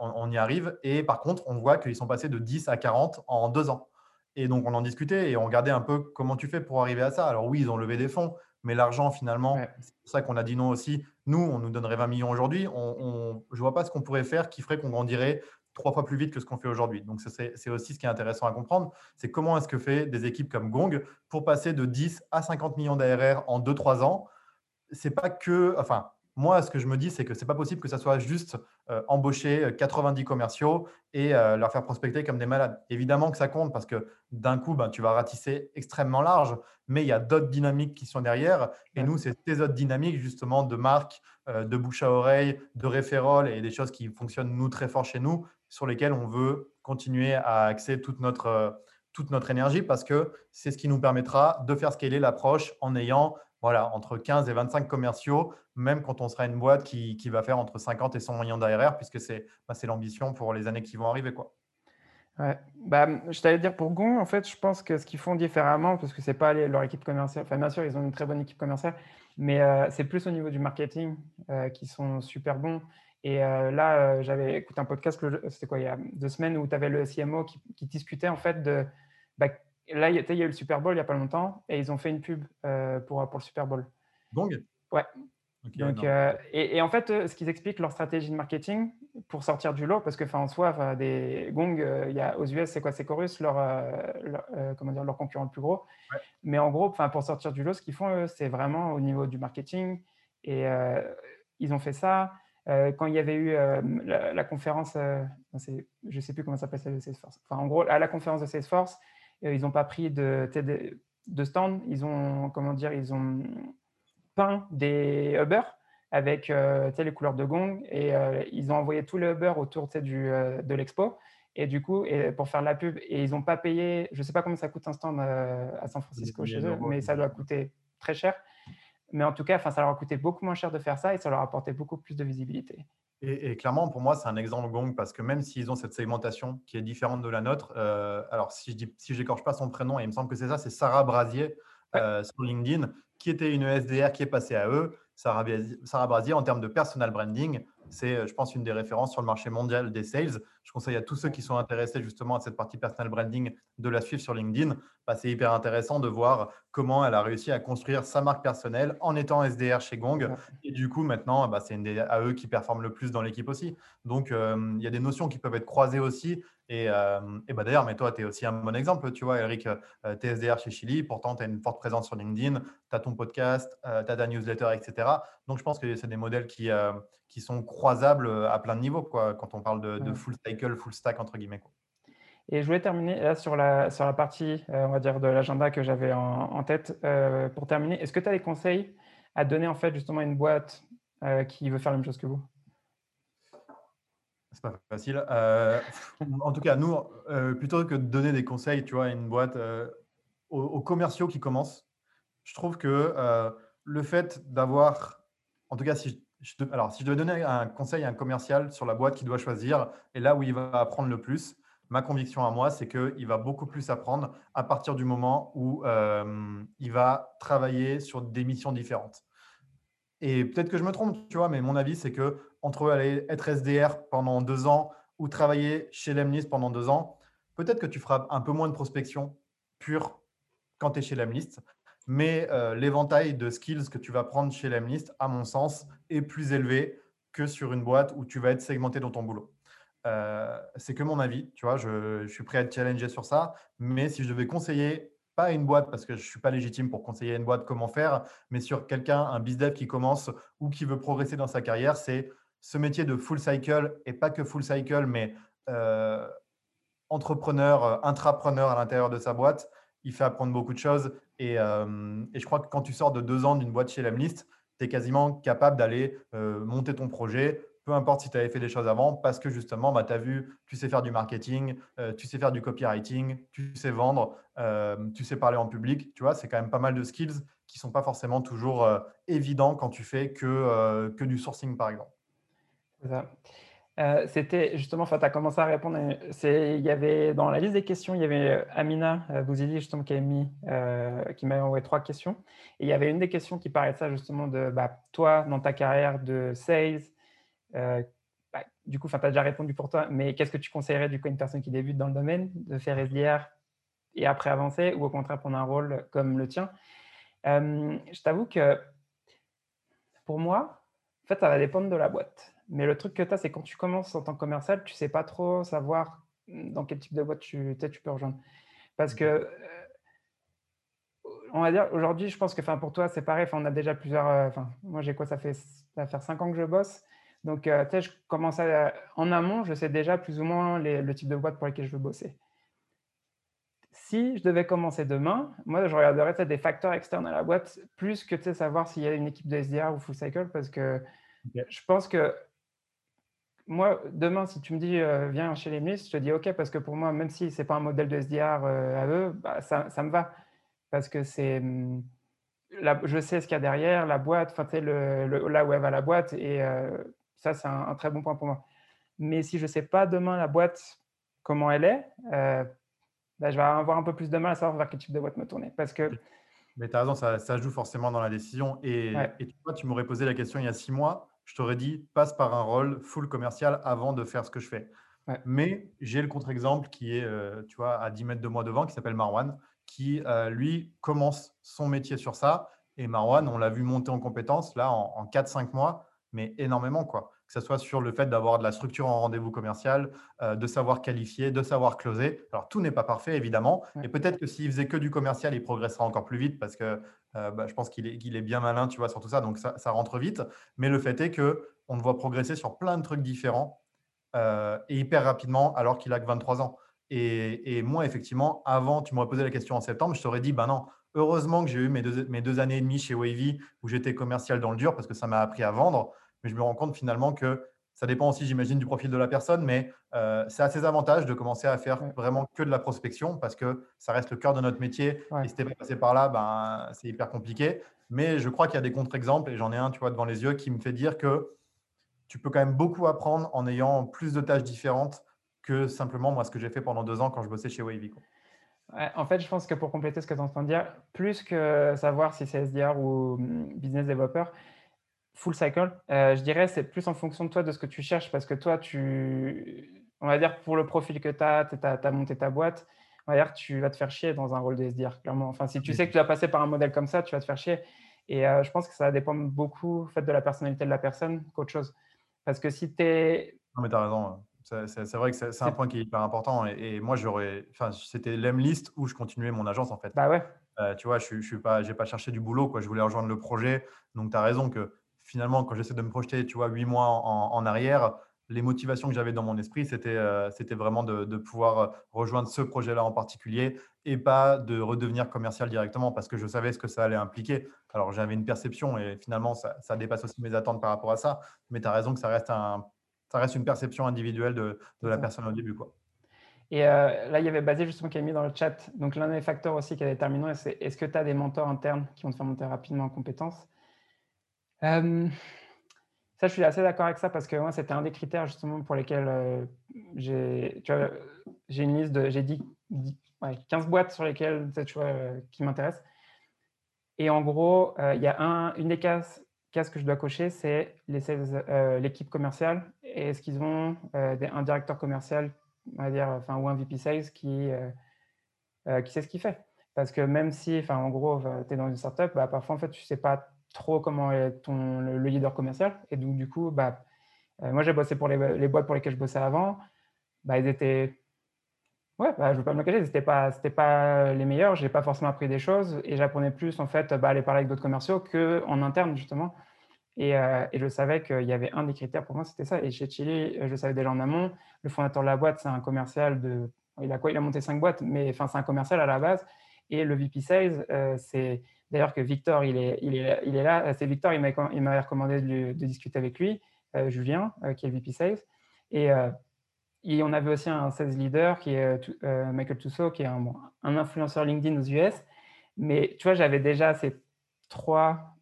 on, y arrive. Et par contre, on voit qu'ils sont passés de 10 à 40 en deux ans. Et donc, on en discutait et on regardait un peu comment tu fais pour arriver à ça. Alors oui, ils ont levé des fonds, mais l'argent, finalement, c'est pour ça qu'on a dit non aussi. Nous, on nous donnerait 20 millions aujourd'hui. On, je ne vois pas ce qu'on pourrait faire qui ferait qu'on grandirait trois fois plus vite que ce qu'on fait aujourd'hui. Donc, c'est aussi ce qui est intéressant à comprendre. C'est comment est-ce que fait des équipes comme Gong pour passer de 10 à 50 millions d'ARR en 2-3 ans. C'est pas que, enfin, moi, ce que je me dis, c'est que ce n'est pas possible que ça soit juste euh, embaucher 90 euh, commerciaux et euh, leur faire prospecter comme des malades. Évidemment que ça compte parce que d'un coup, ben, tu vas ratisser extrêmement large, mais il y a d'autres dynamiques qui sont derrière. Et nous, c'est ces autres dynamiques justement de marque, de bouche à oreille, de référol et des choses qui fonctionnent nous très fort chez nous, sur lesquelles on veut continuer à axer toute notre, toute notre énergie parce que c'est ce qui nous permettra de faire scaler l'approche en ayant voilà, entre 15 et 25 commerciaux, même quand on sera une boîte qui, va faire entre 50 et 100 millions d'ARR, puisque bah, c'est l'ambition pour les années qui vont arriver. Quoi. Ouais. Bah, je t'allais dire pour Gon, en fait, je pense que ce qu'ils font différemment, parce que c'est pas leur équipe commerciale, enfin bien sûr, ils ont une très bonne équipe commerciale, mais euh, c'est plus au niveau du marketing euh, qui sont super bons. Et euh, là, j'avais écouté un podcast, c'était quoi, il y a deux semaines, où tu avais le CMO qui, discutait en fait de bah, là, il y, a, eu le Super Bowl il n'y a pas longtemps et ils ont fait une pub euh, pour, pour le Super Bowl. Gong Ouais. Donc, euh, et, en fait, euh, ce qu'ils expliquent, leur stratégie de marketing pour sortir du lot, parce que en soi, des Gong, il y a, aux US, c'est quoi C'est Chorus, leur, comment dire, leur concurrent le plus gros. Mais en gros, pour sortir du lot, ce qu'ils font, c'est vraiment au niveau du marketing. Et ils ont fait ça. Quand il y avait eu la, conférence, je ne sais plus comment ça s'appelle, Salesforce. Enfin, en gros, à la conférence de Salesforce, ils n'ont pas pris de, de stand, ils ont, comment dire, ils ont peint des Uber avec euh, les couleurs de gong et euh, ils ont envoyé tout le Uber autour du, euh, de l'expo. Et du coup, et pour faire la pub, et ils n'ont pas payé, je ne sais pas combien ça coûte un stand à San Francisco chez eux, mais ça doit coûter très cher. Mais en tout cas, ça leur a coûté beaucoup moins cher de faire ça et ça leur a apporté beaucoup plus de visibilité. Et, clairement, pour moi, c'est un exemple Gong parce que même s'ils ont cette segmentation qui est différente de la nôtre, euh, alors si je dis, si j'écorche pas son prénom, et il me semble que c'est ça, c'est Sarah Brasier euh, sur LinkedIn, qui était une SDR qui est passée à eux. Sarah, Sarah Brasier, en termes de personal branding, c'est, euh, je pense, une des références sur le marché mondial des sales. Je conseille à tous ceux qui sont intéressés justement à cette partie personal branding de la suivre sur LinkedIn. Bah, c'est hyper intéressant de voir comment elle a réussi à construire sa marque personnelle en étant SDR chez Gong. Et du coup, maintenant, bah, c'est une des AE qui performe le plus dans l'équipe aussi. Donc, euh, il y a des notions qui peuvent être croisées aussi. Et, euh, bah, d'ailleurs, mais toi, tu es aussi un bon exemple. Tu vois, Eric, euh, tu es SDR chez Chili, pourtant, tu as une forte présence sur LinkedIn, tu as ton podcast, tu as ta newsletter, etc. Donc, je pense que c'est des modèles qui, qui sont croisables à plein de niveaux quoi, quand on parle de, full cycle, full stack, entre guillemets. Quoi. Et je voulais terminer là sur la, sur la partie, euh, on va dire, de l'agenda que j'avais en, tête. Euh, pour terminer, est-ce que tu as des conseils à donner en fait justement à une boîte euh, qui veut faire la même chose que vous? C'est pas facile. en tout cas, nous, plutôt que de donner des conseils, tu vois, à une boîte, aux, commerciaux qui commencent, je trouve que le fait d'avoir, en tout cas, si alors si je devais donner un conseil à un commercial sur la boîte qui doit choisir et là où il va apprendre le plus, ma conviction à moi, c'est qu'il va beaucoup plus apprendre à partir du moment où euh, il va travailler sur des missions différentes. Et peut-être que je me trompe, tu vois, mais mon avis, c'est que entre être SDR pendant deux ans ou travailler chez Lemlist pendant deux ans, peut-être que tu feras un peu moins de prospection pure quand tu es chez Lemlist. Mais l'éventail de skills que tu vas prendre chez Lemlist, à mon sens, est plus élevé que sur une boîte où tu vas être segmenté dans ton boulot. c'est que mon avis, tu vois, je, suis prêt à te challenger sur ça, mais si je devais conseiller pas une boîte parce que je ne suis pas légitime pour conseiller une boîte comment faire, mais sur quelqu'un, un bizdev qui commence ou qui veut progresser dans sa carrière, c'est ce métier de full cycle et pas que full cycle, mais euh, entrepreneur, euh, intrapreneur à l'intérieur de sa boîte. Il fait apprendre beaucoup de choses et, euh, et je crois que quand tu sors de deux ans d'une boîte chez Lemlist, tu es quasiment capable d'aller monter ton projet, peu importe si tu avais fait des choses avant, parce que justement, bah, tu as vu, tu sais faire du marketing, euh, tu sais faire du copywriting, tu sais vendre, euh, tu sais parler en public. Tu vois, c'est quand même pas mal de skills qui ne sont pas forcément toujours euh, évidents quand tu fais que, que du sourcing, par exemple. C'était justement, tu as commencé à répondre. Il y avait dans la liste des questions, il y avait Amina Bouzidi justement qui mis, qui m'a envoyé trois questions. Et il y avait une des questions qui parlait de ça justement de bah, toi dans ta carrière de sales, euh, bah, du coup, tu as déjà répondu pour toi, mais qu'est-ce que tu conseillerais du coup à une personne qui débute dans le domaine de faire SDR et après avancer ou au contraire prendre un rôle comme le tien? Euh, Je t'avoue que pour moi, en fait, ça va dépendre de la boîte. Mais le truc que tu as, c'est quand tu commences en tant que commercial, tu ne sais pas trop savoir dans quel type de boîte tu, tu peux rejoindre. Parce que, euh, on va dire, aujourd'hui, je pense que pour toi, c'est pareil. On a déjà plusieurs. moi, j'ai quoi ça fait, ça va faire cinq ans que je bosse. Donc, euh, je commence à, en amont, je sais déjà plus ou moins le type de boîte pour lequel je veux bosser. Si je devais commencer demain, moi, je regarderais des facteurs externes à la boîte, plus que savoir s'il y a une équipe de SDR ou full cycle, parce que je pense que moi, demain, si tu me dis euh, viens chez les ministres, je te dis OK, parce que pour moi, même si ce n'est pas un modèle de SDR euh, à eux, bah, ça, ça, me va. Parce que c'est. Hum, je sais ce qu'il y a derrière, la boîte, enfin, le, le, là où elle va la boîte, et ça, c'est un, très bon point pour moi. Mais si je ne sais pas demain la boîte, comment elle est, euh, bah, je vais avoir un peu plus de mal à savoir vers quel type de boîte me tourner. Parce que... Mais tu as raison, ça, joue forcément dans la décision. Et, tu tu m'aurais posé la question il y a six mois, je t'aurais dit passe par un rôle full commercial avant de faire ce que je fais. Mais j'ai le contre-exemple qui est, euh, tu vois, à 10 mètres de moi devant, qui s'appelle Marwan, qui, euh, lui, commence son métier sur ça. Et Marwan, on l'a vu monter en compétences, là, en, en 4-5 mois, mais énormément, quoi que ce soit sur le fait d'avoir de la structure en rendez-vous commercial, euh, de savoir qualifier, de savoir closer. Alors, tout n'est pas parfait, évidemment. Et peut-être que s'il faisait que du commercial, il progressera encore plus vite parce que euh, bah, je pense qu'il est, bien malin, tu vois, sur tout ça. Donc, ça, rentre vite. Mais le fait est qu'on le voit progresser sur plein de trucs différents euh, et hyper rapidement alors qu'il a que 23 ans. Et, moi, effectivement, avant, tu m'aurais posé la question en septembre, je t'aurais dit, ben non, heureusement que j'ai eu mes deux, mes deux années et demie chez Wavy où j'étais commercial dans le dur parce que ça m'a appris à vendre mais je me rends compte finalement que ça dépend aussi, j'imagine, du profil de la personne, mais euh, c'est à ses avantages de commencer à faire vraiment que de la prospection parce que ça reste le cœur de notre métier. Et si tu pas passé par là, ben, c'est hyper compliqué. Mais je crois qu'il y a des contre-exemples et j'en ai un, tu vois, devant les yeux qui me fait dire que tu peux quand même beaucoup apprendre en ayant plus de tâches différentes que simplement moi ce que j'ai fait pendant deux ans quand je bossais chez Wavy. en fait, je pense que pour compléter ce que tu entends dire, plus que savoir si c'est SDR ou hum, business developer, full cycle, euh, je dirais, c'est plus en fonction de toi, de ce que tu cherches, parce que toi, tu, on va dire, pour le profil que tu as, tu as, monté ta boîte, on va dire, tu vas te faire chier dans un rôle de SDR, clairement. Enfin, si tu sais que tu vas passer par un modèle comme ça, tu vas te faire chier. Et euh, je pense que ça dépend beaucoup fait, de la personnalité de la personne qu'autre chose. Parce que si tu es. Non, mais tu as raison. C'est vrai que c'est un point qui est hyper important. Et, moi, j'aurais. Enfin, c'était l'M-list où je continuais mon agence, en fait. Bah ouais. Euh, tu vois, je n'ai je suis pas, pas cherché du boulot. Quoi. Je voulais rejoindre le projet. Donc, tu as raison que finalement, quand j'essaie de me projeter, tu vois, huit mois en, arrière, les motivations que j'avais dans mon esprit, c'était euh, vraiment de, pouvoir rejoindre ce projet-là en particulier et pas de redevenir commercial directement parce que je savais ce que ça allait impliquer. Alors, j'avais une perception et finalement, ça, dépasse aussi mes attentes par rapport à ça. Mais tu as raison que ça reste, un, ça reste une perception individuelle de, la personne au début. Quoi. Et euh, là, il y avait basé justement qui a mis dans le chat. Donc, l'un des facteurs aussi qui est déterminant, c'est est-ce que tu as des mentors internes qui vont te faire monter rapidement en compétences? Euh, ça, je suis assez d'accord avec ça parce que moi, c'était un des critères justement pour lesquels euh, j'ai une liste de, j'ai dit, 15 boîtes sur lesquelles tu vois, euh, qui m'intéressent. Et en gros, il y a un, une des cases, que je dois cocher, c'est l'équipe commerciale. Et est-ce qu'ils ont un directeur commercial, dire, enfin, ou un VP Sales qui, qui sait ce qu'il fait? Parce que même si, enfin, en gros, tu es dans une startup, bah, parfois, en fait, tu ne sais pas trop comment est ton, le, leader commercial. Et donc, du coup, bah, euh, moi, j'ai bossé pour les, les, boîtes pour lesquelles je bossais avant. Bah, ils étaient. Ouais, bah, je ne veux pas me le cacher, ce n'était pas, pas les meilleurs. Je n'ai pas forcément appris des choses et j'apprenais plus, en fait, bah, à aller parler avec d'autres commerciaux qu'en interne, justement. Et, euh, et, je savais qu'il y avait un des critères pour moi, c'était ça. Et chez Chili, je savais déjà en amont. Le fondateur de la boîte, c'est un commercial de. Il a quoi Il a monté cinq boîtes, mais enfin, c'est un commercial à la base. Et le VP Sales, euh, c'est d'ailleurs que Victor, il est, il est, il est là. C'est Victor, il m'avait recommandé de, de, discuter avec lui, euh, Julien, qui est le VP Sales. Et, et, on avait aussi un sales leader qui est Michael Tussaud, qui est un, un influenceur LinkedIn aux US. Mais tu vois, j'avais déjà ces trois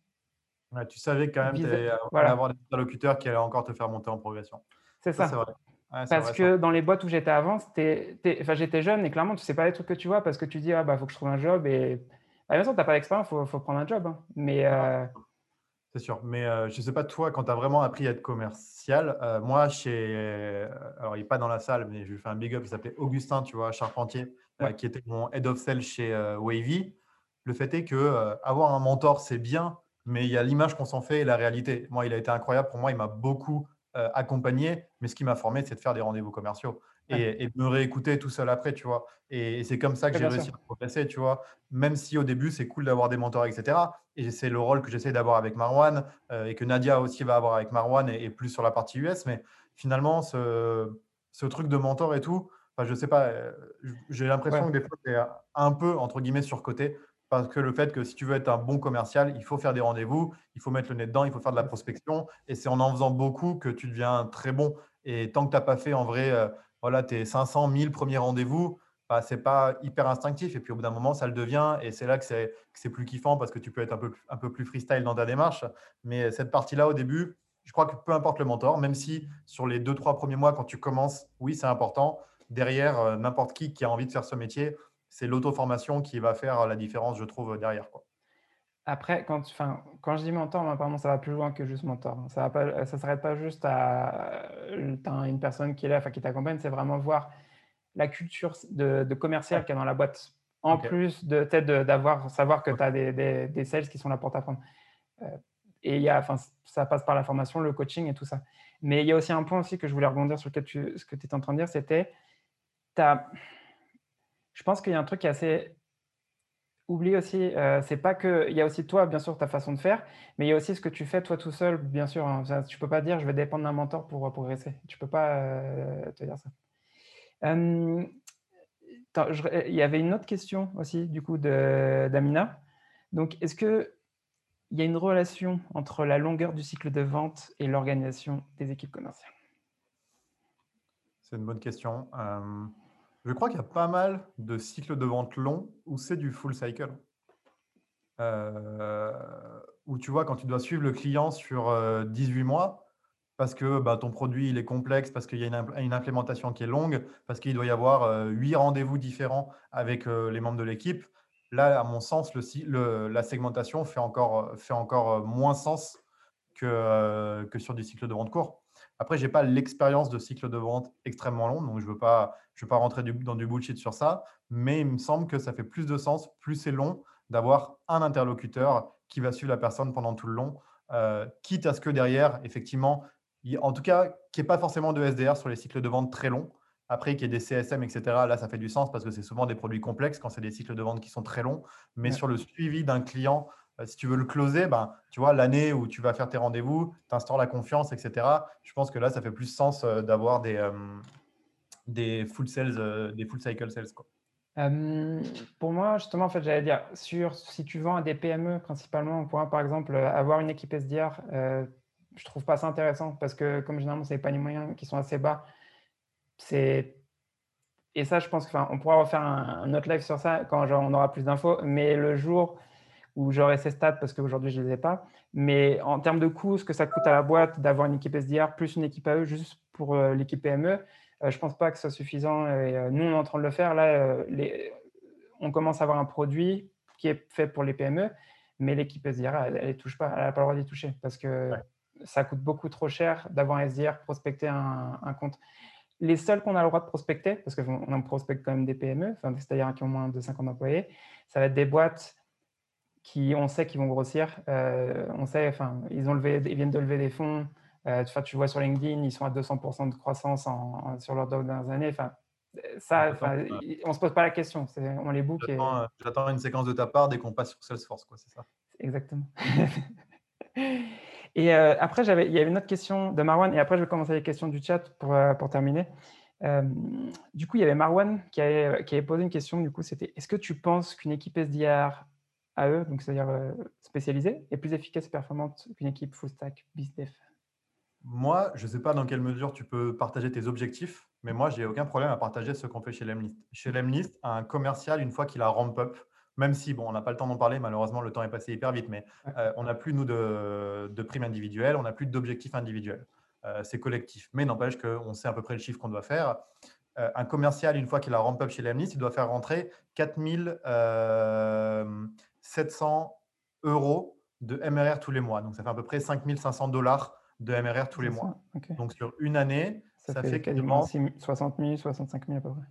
tu savais quand même voilà. avoir des interlocuteurs qui allaient encore te faire monter en progression. C'est ça. vrai. parce que dans les boîtes où j'étais avant, j'étais jeune et clairement, tu ne sais pas les trucs que tu vois parce que tu dis, ah bah, faut que je trouve un job. Et bah, bien sûr, tu n'as pas d'expérience, il faut, prendre un job. Hein. Mais. Euh, c'est sûr. Mais euh, je ne sais pas, toi, quand tu as vraiment appris à être commercial, euh, moi, chez. alors, il n'est pas dans la salle, mais je lui fais un big up, il s'appelait Augustin, tu vois, Charpentier, qui était mon head of sales chez Wavy. Le fait est que avoir un mentor, c'est bien, mais il y a l'image qu'on s'en fait et la réalité. Moi, il a été incroyable. Pour moi, il m'a beaucoup accompagné, mais ce qui m'a formé, c'est de faire des rendez-vous commerciaux et, de me réécouter tout seul après, tu vois. Et, c'est comme ça que j'ai réussi à progresser, tu vois. Même si au début, c'est cool d'avoir des mentors, etc. Et c'est le rôle que j'essaie d'avoir avec Marwan euh, et que Nadia aussi va avoir avec Marwan et, plus sur la partie US. Mais finalement, ce, ce truc de mentor et tout, enfin, je sais pas, euh, j'ai l'impression que des fois, c'est un peu, entre guillemets, surcoté parce que le fait que si tu veux être un bon commercial, il faut faire des rendez-vous, il faut mettre le nez dedans, il faut faire de la prospection. Et c'est en en faisant beaucoup que tu deviens très bon. Et tant que tu n'as pas fait en vrai euh, voilà, tes 500, 1000 premiers rendez-vous, bah, ce n'est pas hyper instinctif. Et puis au bout d'un moment, ça le devient. Et c'est là que c'est plus kiffant parce que tu peux être un peu, un peu plus freestyle dans ta démarche. Mais cette partie-là, au début, je crois que peu importe le mentor, même si sur les deux, trois premiers mois, quand tu commences, oui, c'est important. Derrière, euh, n'importe qui qui a envie de faire ce métier, c'est l'auto-formation qui va faire la différence, je trouve, derrière. Quoi. Après, quand, enfin, quand je dis mentor, apparemment, ça va plus loin que juste mentor. Ça ne s'arrête pas juste à une personne qui est là, qui t'accompagne, c'est vraiment voir la culture de, commercial qu'il y a dans la boîte. En plus de peut-être d'avoir savoir que tu as des, des, sales qui sont là pour t'apprendre. Euh, et il y a, enfin, ça passe par la formation, le coaching et tout ça. Mais il y a aussi un point aussi que je voulais rebondir sur lequel tu, ce que tu étais en train de dire, c'était tu as je pense qu'il y a un truc qui est assez oublié aussi. Euh, c'est pas que. Il y a aussi toi, bien sûr, ta façon de faire, mais il y a aussi ce que tu fais toi tout seul, bien sûr. Hein. Tu peux pas dire je vais dépendre d'un mentor pour progresser. Tu peux pas euh, te dire ça. il y avait une autre question aussi, du coup, d'Amina. Donc, est-ce que il y a une relation entre la longueur du cycle de vente et l'organisation des équipes commerciales? C'est une bonne question. Je crois qu'il y a pas mal de cycles de vente longs où c'est du full cycle. Euh, où tu vois, quand tu dois suivre le client sur 18 euh, mois, parce que bah, ton produit il est complexe, parce qu'il y a une, implémentation qui est longue, parce qu'il doit y avoir 8 euh, rendez-vous différents avec les membres de l'équipe. Là, à mon sens, la segmentation fait encore, fait encore moins sens que, que sur du cycle de vente court. Après, je n'ai pas l'expérience de cycle de vente extrêmement long, donc je ne veux, pas, je veux pas rentrer dans du bullshit sur ça, mais il me semble que ça fait plus de sens, plus c'est long, d'avoir un interlocuteur qui va suivre la personne pendant tout le long, euh, quitte à ce que derrière, effectivement, en tout cas, qu'il n'y ait pas forcément de SDR sur les cycles de vente très longs. Après, qu'il y ait des CSM, etc., là, ça fait du sens parce que c'est souvent des produits complexes quand c'est des cycles de vente qui sont très longs. Mais sur le suivi d'un client si tu veux le closer, ben, tu vois, l'année où tu vas faire tes rendez-vous, tu instaures la confiance, etc. Je pense que là, ça fait plus sens euh, d'avoir des, euh, des full sales, des full cycle sales. Quoi. pour moi, justement, en fait, j'allais dire, sur, si tu vends à des PME principalement, on pourrait par exemple avoir une équipe SDR, je trouve pas ça intéressant parce que comme généralement, c'est les moyens qui sont assez bas. C'est et ça, je pense qu'on pourra refaire un, autre live sur ça quand on aura plus d'infos. Mais le jour où j'aurai ces stats parce qu'aujourd'hui, je ne les ai pas. Mais en termes de coûts, ce que ça coûte à la boîte d'avoir une équipe SDR plus une équipe AE juste pour euh, l'équipe PME, euh, je ne pense pas que ce soit suffisant. Et, euh, nous, on est en train de le faire. Là, les, on commence à avoir un produit qui est fait pour les PME, mais l'équipe SDR, elle ne touche pas. Elle n'a pas le droit d'y toucher parce que ça coûte beaucoup trop cher d'avoir un SDR prospecter un, un compte. les seuls qu'on a le droit de prospecter, parce qu'on en prospecte quand même des PME, c'est-à-dire qui ont moins de 50 employés, ça va être des boîtes qui, on sait qu'ils vont grossir. Euh, on sait, enfin, ils, ont levé, ils viennent de lever des fonds. Euh, tu vois sur LinkedIn, ils sont à 200% de croissance sur leurs dernières années. Enfin, ça, on ne se pose pas la question. On les book. J'attends une séquence de ta part dès qu'on passe sur Salesforce, quoi, c'est ça Exactement. et euh, après, il y avait une autre question de Marwan, et après, je vais commencer les questions du chat pour, euh, pour terminer. Euh, du coup, il y avait Marwan qui avait, qui avait posé une question, du coup, c'était est-ce que tu penses qu'une équipe SDR AE, donc c'est-à-dire spécialisée, est plus efficace et performante qu'une équipe full stack BizDev Moi, je ne sais pas dans quelle mesure tu peux partager tes objectifs, mais moi, j'ai aucun problème à partager ce qu'on fait chez Lemlist. Chez Lemlist, un commercial, une fois qu'il a ramp up, même si, bon, on n'a pas le temps d'en parler, malheureusement, le temps est passé hyper vite, mais euh, on n'a plus, nous, de, de primes individuelles, on n'a plus d'objectifs individuels. Euh, c'est collectif. Mais n'empêche qu'on sait à peu près le chiffre qu'on doit faire. Euh, un commercial, une fois qu'il a ramp up chez Lemlist, il doit faire rentrer 4700 euros de MRR tous les mois. Donc, ça fait à peu près 5500 dollars de MRR tous les mois. Donc, sur une année, ça, fait, quasiment 60 000, 65 000 à peu près.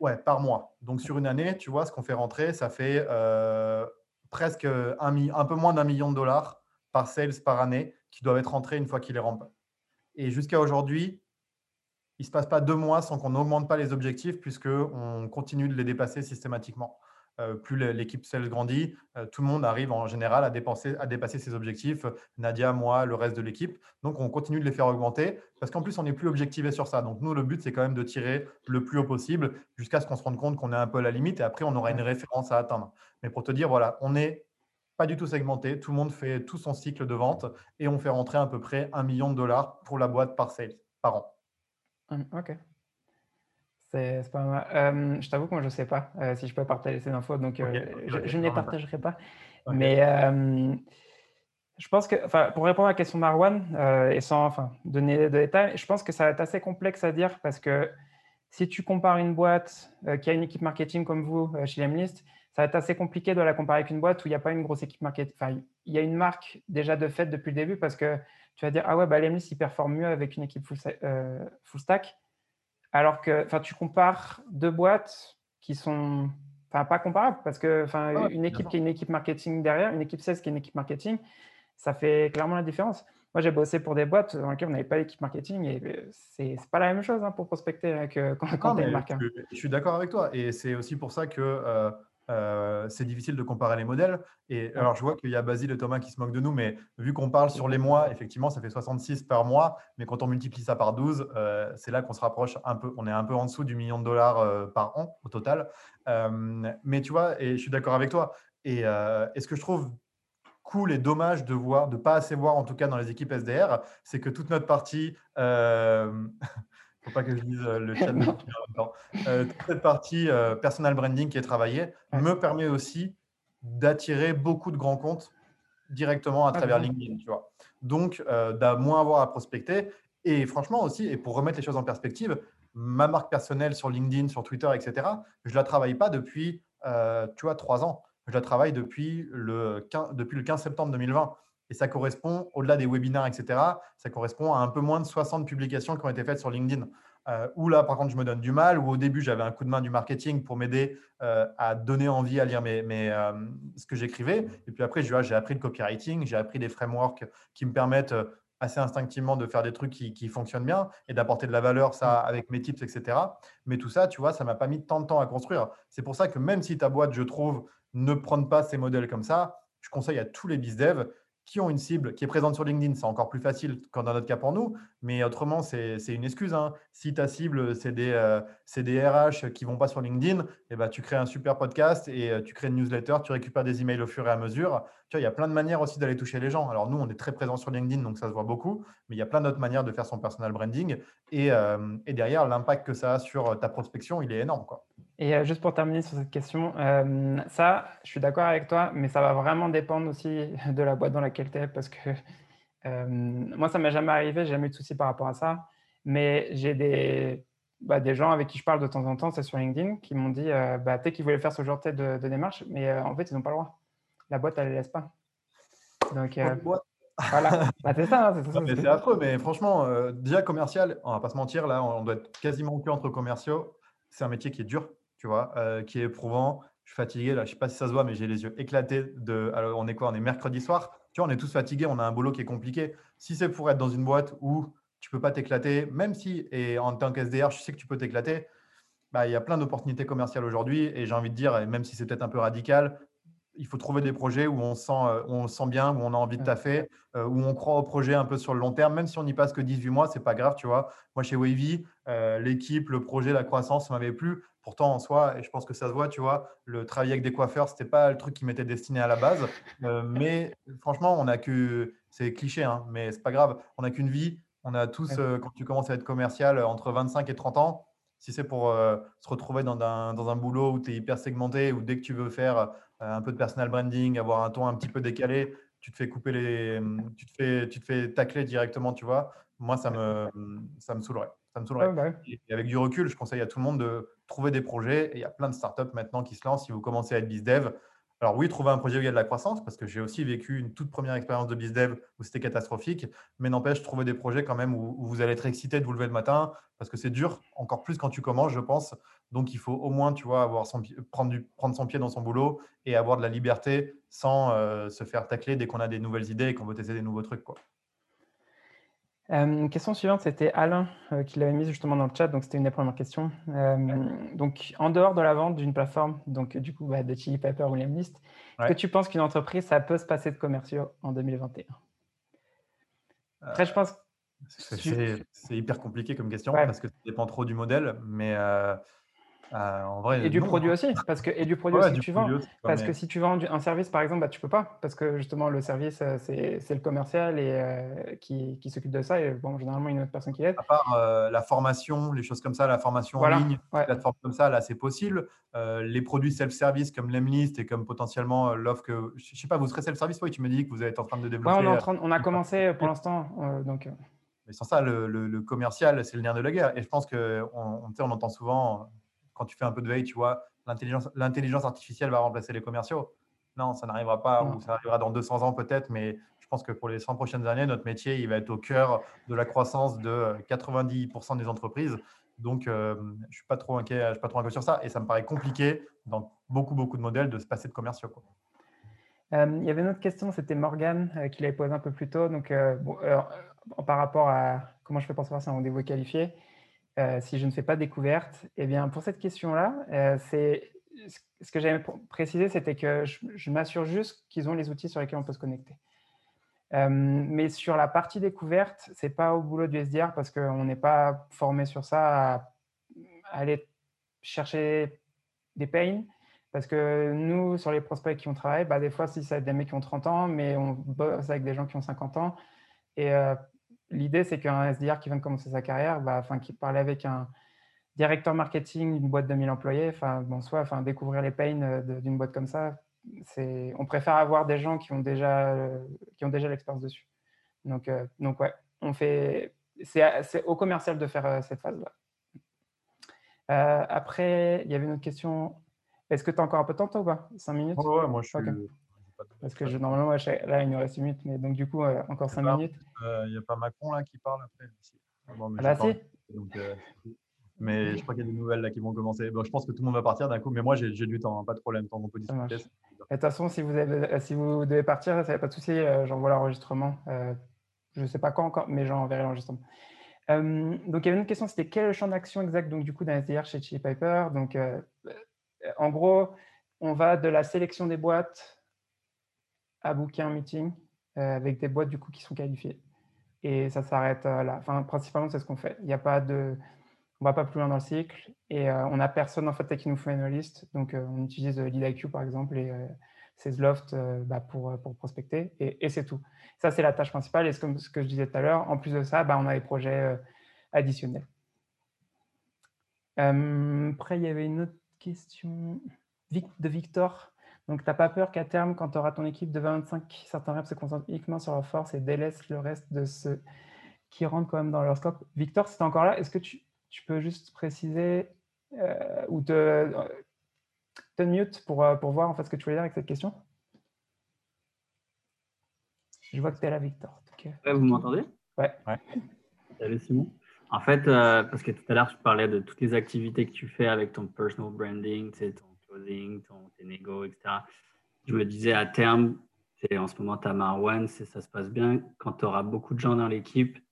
Ouais, par mois. Donc sur une année, tu vois, ce qu'on fait rentrer, ça fait euh, presque un, un, peu moins d'un million de dollars par sales par année qui doivent être rentrés une fois qu'il est rempli. Et jusqu'à aujourd'hui, il ne se passe pas deux mois sans qu'on n'augmente pas les objectifs puisqu'on continue de les dépasser systématiquement. Euh, plus l'équipe sales grandit, euh, tout le monde arrive en général à, dépenser, à dépasser ses objectifs. Nadia, moi, le reste de l'équipe. Donc, on continue de les faire augmenter parce qu'en plus, on n'est plus objectivé sur ça. Donc, nous, le but, c'est quand même de tirer le plus haut possible jusqu'à ce qu'on se rende compte qu'on est un peu à la limite et après, on aura une référence à atteindre. Mais pour te dire, voilà, on n'est pas du tout segmenté. Tout le monde fait tout son cycle de vente et on fait rentrer à peu près un million de dollars pour la boîte par sales par an. Hum, ok. C'est pas mal. Euh, je t'avoue que moi, je ne sais pas euh, si je peux partager ces infos, donc euh, je, ne les partagerai pas. Mais je pense que, pour répondre à la question de Marwan, et sans enfin, donner de détails, je pense que ça va être assez complexe à dire parce que si tu compares une boîte qui a une équipe marketing comme vous chez Lemlist, ça va être assez compliqué de la comparer avec une boîte où il n'y a pas une grosse équipe marketing. Enfin, il y a une marque déjà de fait depuis le début parce que tu vas dire, ah ouais, bah, Lemlist, il performe mieux avec une équipe full, full stack. Alors que tu compares deux boîtes qui sont enfin, pas comparables parce que enfin, une équipe qui est une équipe marketing derrière, une équipe 16 qui est une équipe marketing, ça fait clairement la différence. Moi, j'ai bossé pour des boîtes dans lesquelles on n'avait pas l'équipe marketing et euh, c'est pas la même chose hein, pour prospecter hein, que quand, quand tu une marque. Hein. Je, suis d'accord avec toi et c'est aussi pour ça que euh, euh, c'est difficile de comparer les modèles. Et alors, je vois qu'il y a Basile et Thomas qui se moquent de nous, mais vu qu'on parle sur les mois, effectivement, ça fait 66 par mois. Mais quand on multiplie ça par 12, euh, c'est là qu'on se rapproche un peu. On est un peu en dessous du million de dollars euh, par an au total. mais tu vois, et je suis d'accord avec toi. Et, et, ce que je trouve cool et dommage de voir, de pas assez voir en tout cas dans les équipes SDR, c'est que toute notre partie faut pas que je dise euh, le chat temps. Euh, cette partie euh, personal branding qui est travaillée me permet aussi d'attirer beaucoup de grands comptes directement à travers LinkedIn, tu vois. Donc, euh, moins avoir à prospecter. Et franchement aussi, et pour remettre les choses en perspective, ma marque personnelle sur LinkedIn, sur Twitter, etc., je ne la travaille pas depuis, tu vois, trois ans. Je la travaille depuis le depuis le 15 septembre 2020. Et ça correspond, au-delà des webinaires, etc., ça correspond à un peu moins de 60 publications qui ont été faites sur LinkedIn. Euh, où là, par contre, je me donne du mal, où au début, j'avais un coup de main du marketing pour m'aider euh, à donner envie à lire mes, mes euh, ce que j'écrivais. Et puis après, j'ai appris le copywriting, j'ai appris des frameworks qui me permettent assez instinctivement de faire des trucs qui, qui fonctionnent bien et d'apporter de la valeur, ça, avec mes tips, etc. Mais tout ça, tu vois, ça m'a pas mis tant de temps à construire. C'est pour ça que même si ta boîte, je trouve, ne prend pas ces modèles comme ça, je conseille à tous les biz-dev qui ont une cible qui est présente sur LinkedIn, c'est encore plus facile qu'en dans notre cas pour nous. Mais autrement, c'est une excuse. Hein. Si ta cible, c'est des, euh, des, RH qui ne vont pas sur LinkedIn, eh ben, tu crées un super podcast et euh, tu crées une newsletter, tu récupères des emails au fur et à mesure. Tu vois, il y a plein de manières aussi d'aller toucher les gens. Alors nous, on est très présent sur LinkedIn, donc ça se voit beaucoup. Mais il y a plein d'autres manières de faire son personal branding. Et, euh, et derrière, l'impact que ça a sur ta prospection, il est énorme. Quoi. Et euh, juste pour terminer sur cette question, euh, ça, je suis d'accord avec toi, mais ça va vraiment dépendre aussi de la boîte dans laquelle tu es, parce que euh, moi, ça ne m'est jamais arrivé, j'ai jamais eu de soucis par rapport à ça, mais j'ai des, bah, des gens avec qui je parle de temps en temps, c'est sur LinkedIn, qui m'ont dit bah, peut-être qu'ils voulaient faire ce genre de, de démarche, mais en fait, ils n'ont pas le droit. La boîte, elle ne laisse pas. Donc, Voilà, bah, c'est ça. Hein, c'est affreux, mais franchement, euh, déjà commercial, on va pas se mentir, là, on doit être quasiment que entre commerciaux. C'est un métier qui est dur, tu vois, euh, qui est éprouvant. Je suis fatigué, là, je sais pas si ça se voit, mais j'ai les yeux éclatés. De... Alors, on est quoi On est mercredi soir? Tu vois, on est tous fatigués, on a un boulot qui est compliqué. Si c'est pour être dans une boîte où tu peux pas t'éclater, même si, et en tant qu'SDR, je sais que tu peux t'éclater, bah, il y a plein d'opportunités commerciales aujourd'hui. Et j'ai envie de dire, même si c'est peut-être un peu radical, il faut trouver des projets où on, sent, euh, on sent bien, où on a envie de taffer, euh, où on croit au projet un peu sur le long terme, même si on n'y passe que 18 mois, c'est pas grave, tu vois. Moi, chez Wavy, l'équipe, le projet, la croissance m'avait plu. Pourtant, en soi, et je pense que ça se voit, tu vois, le travail avec des coiffeurs, c'était pas le truc qui m'était destiné à la base. mais franchement, on a que, c'est cliché, hein, mais c'est pas grave. On n'a qu'une vie. On a tous, quand tu commences à être commercial, entre 25 et 30 ans, si c'est pour se retrouver dans un, dans un boulot où tu es hyper segmenté, ou dès que tu veux faire euh, un peu de personal branding, avoir un ton un petit peu décalé, tu te fais couper les, tu te fais, tu te fais tacler directement, tu vois. Moi, ça me, ça me saoulerait. Ça me saoulerait. Bah et avec du recul, je conseille à tout le monde de trouver des projets. Et il y a plein de startups maintenant qui se lancent. Si vous commencez à être bizdev, alors oui, trouver un projet où il y a de la croissance, parce que j'ai aussi vécu une toute première expérience de BizDev où c'était catastrophique, mais n'empêche, trouver des projets quand même où, vous allez être excité de vous lever le matin, parce que c'est dur, encore plus quand tu commences, je pense. Donc il faut au moins, tu vois, avoir son, prendre, du, prendre son pied dans son boulot et avoir de la liberté sans euh, se faire tacler dès qu'on a des nouvelles idées et qu'on veut tester des nouveaux trucs. Quoi. Euh, question suivante, c'était Alain euh, qui l'avait mise justement dans le chat, donc c'était une des premières questions. Euh, donc, en dehors de la vente d'une plateforme, donc du coup bah, de Chili Pepper ou Lemlist, est-ce que tu penses qu'une entreprise, ça peut se passer de commerciaux en 2021 Après, je pense. C'est hyper compliqué comme question parce que ça dépend trop du modèle, mais euh, en vrai, et du produit aussi, parce que et du produit aussi tu vends. parce que si tu vends un service, par exemple, bah, tu peux pas, parce que justement le service euh, c'est le commercial et euh, qui, qui s'occupe de ça et bon généralement une autre personne qui l'aide. À part la formation, les choses comme ça, la formation en ligne, ouais. plateforme comme ça, là c'est possible. les produits self-service comme l'Emlist et comme potentiellement l'offre que je sais pas, vous serez self-service, oui, tu me dis que vous êtes en train de développer. on, on, a commencé pour l'instant, donc. Mais sans ça, le, le, commercial, c'est le nerf de la guerre. Et je pense qu'on on, on entend souvent quand tu fais un peu de veille, tu vois, l'intelligence artificielle va remplacer les commerciaux. Non, ça n'arrivera pas, ou ça arrivera dans 200 ans peut-être, mais je pense que pour les 100 prochaines années, notre métier, il va être au cœur de la croissance de 90% des entreprises. Donc, euh, je ne suis pas trop inquiet, je suis pas trop inquiet sur ça. Et ça me paraît compliqué dans beaucoup, beaucoup de modèles de se passer de commerciaux. Euh, il y avait une autre question, c'était Morgane euh, qui l'avait posée un peu plus tôt. Donc, par rapport à comment je fais pour savoir si un rendez-vous est qualifié, euh, si je ne fais pas découverte Eh bien, pour cette question-là, euh, ce que j'avais précisé, c'était que je, m'assure juste qu'ils ont les outils sur lesquels on peut se connecter. Euh, mais sur la partie découverte, c'est pas au boulot du SDR parce qu'on n'est pas formé sur ça à, aller chercher des pains. Parce que nous, sur les prospects qui ont travaillé, bah, des fois, si ça des mecs qui ont 30 ans, mais on bosse avec des gens qui ont 50 ans. Et l'idée, c'est qu'un SDR qui vient de commencer sa carrière, bah, enfin, qui parlait avec un directeur marketing d'une boîte de 1000 employés, enfin, bon, soit, enfin, découvrir les pains euh, d'une boîte comme ça, c'est, on préfère avoir des gens qui ont déjà, euh, qui ont déjà l'expérience dessus. Donc, euh, donc ouais, on fait, c'est, au commercial de faire cette phase-là. après, il y avait une autre question. Est-ce que tu as encore un peu de temps, toi, ou pas? 5 minutes? Ouais, moi je suis, parce que je, normalement, là, il nous reste une minute, mais donc du coup, euh, encore cinq minutes. Euh, il n'y a pas Macron là qui parle après bon, mais ah bah si. Euh, mais je crois qu'il y a des nouvelles là qui vont commencer. Bon, je pense que tout le monde va partir d'un coup, mais moi j'ai du temps, hein, pas de problème, tant qu'on peut discuter. De toute façon, si vous, avez, si vous devez partir, ça n'a pas de souci, j'envoie l'enregistrement. je ne sais pas quand encore, mais j'enverrai l'enregistrement. donc, il y avait une question, c'était quel est le champ d'action exact donc, du coup, d'un SDR chez Chili Piper Donc, en gros, on va de la sélection des boîtes à booker un meeting euh, avec des boîtes du coup qui sont qualifiées. Et ça s'arrête euh, là. Enfin, principalement, c'est ce qu'on fait. Il n'y a pas de, on va pas plus loin dans le cycle et euh, on n'a personne en fait qui nous fait une liste. Donc, on utilise LeadIQ par exemple et Sales bah, pour, pour prospecter et, et c'est tout. Ça, c'est la tâche principale. Et comme ce que je disais tout à l'heure, en plus de ça, bah, on a des projets additionnels. après, il y avait une autre question de Victor. Donc, tu n'as pas peur qu'à terme, quand tu auras ton équipe de 25, certains reps se concentrent uniquement sur leur force et délaissent le reste de ceux qui rentrent quand même dans leur scope. Victor, si tu es encore là, est-ce que tu, peux juste préciser euh, ou te, te mute pour, euh, pour voir en fait ce que tu voulais dire avec cette question? Je vois que tu es là, Victor. vous m'entendez? Ouais. Salut Simon. En fait, euh, parce que tout à l'heure, tu parlais de toutes les activités que tu fais avec ton personal branding, ton clothing, ton, tes etc. Je me disais à terme, en ce moment, tu as Marwan, ça se passe bien. Quand tu auras beaucoup de gens dans l'équipe, tu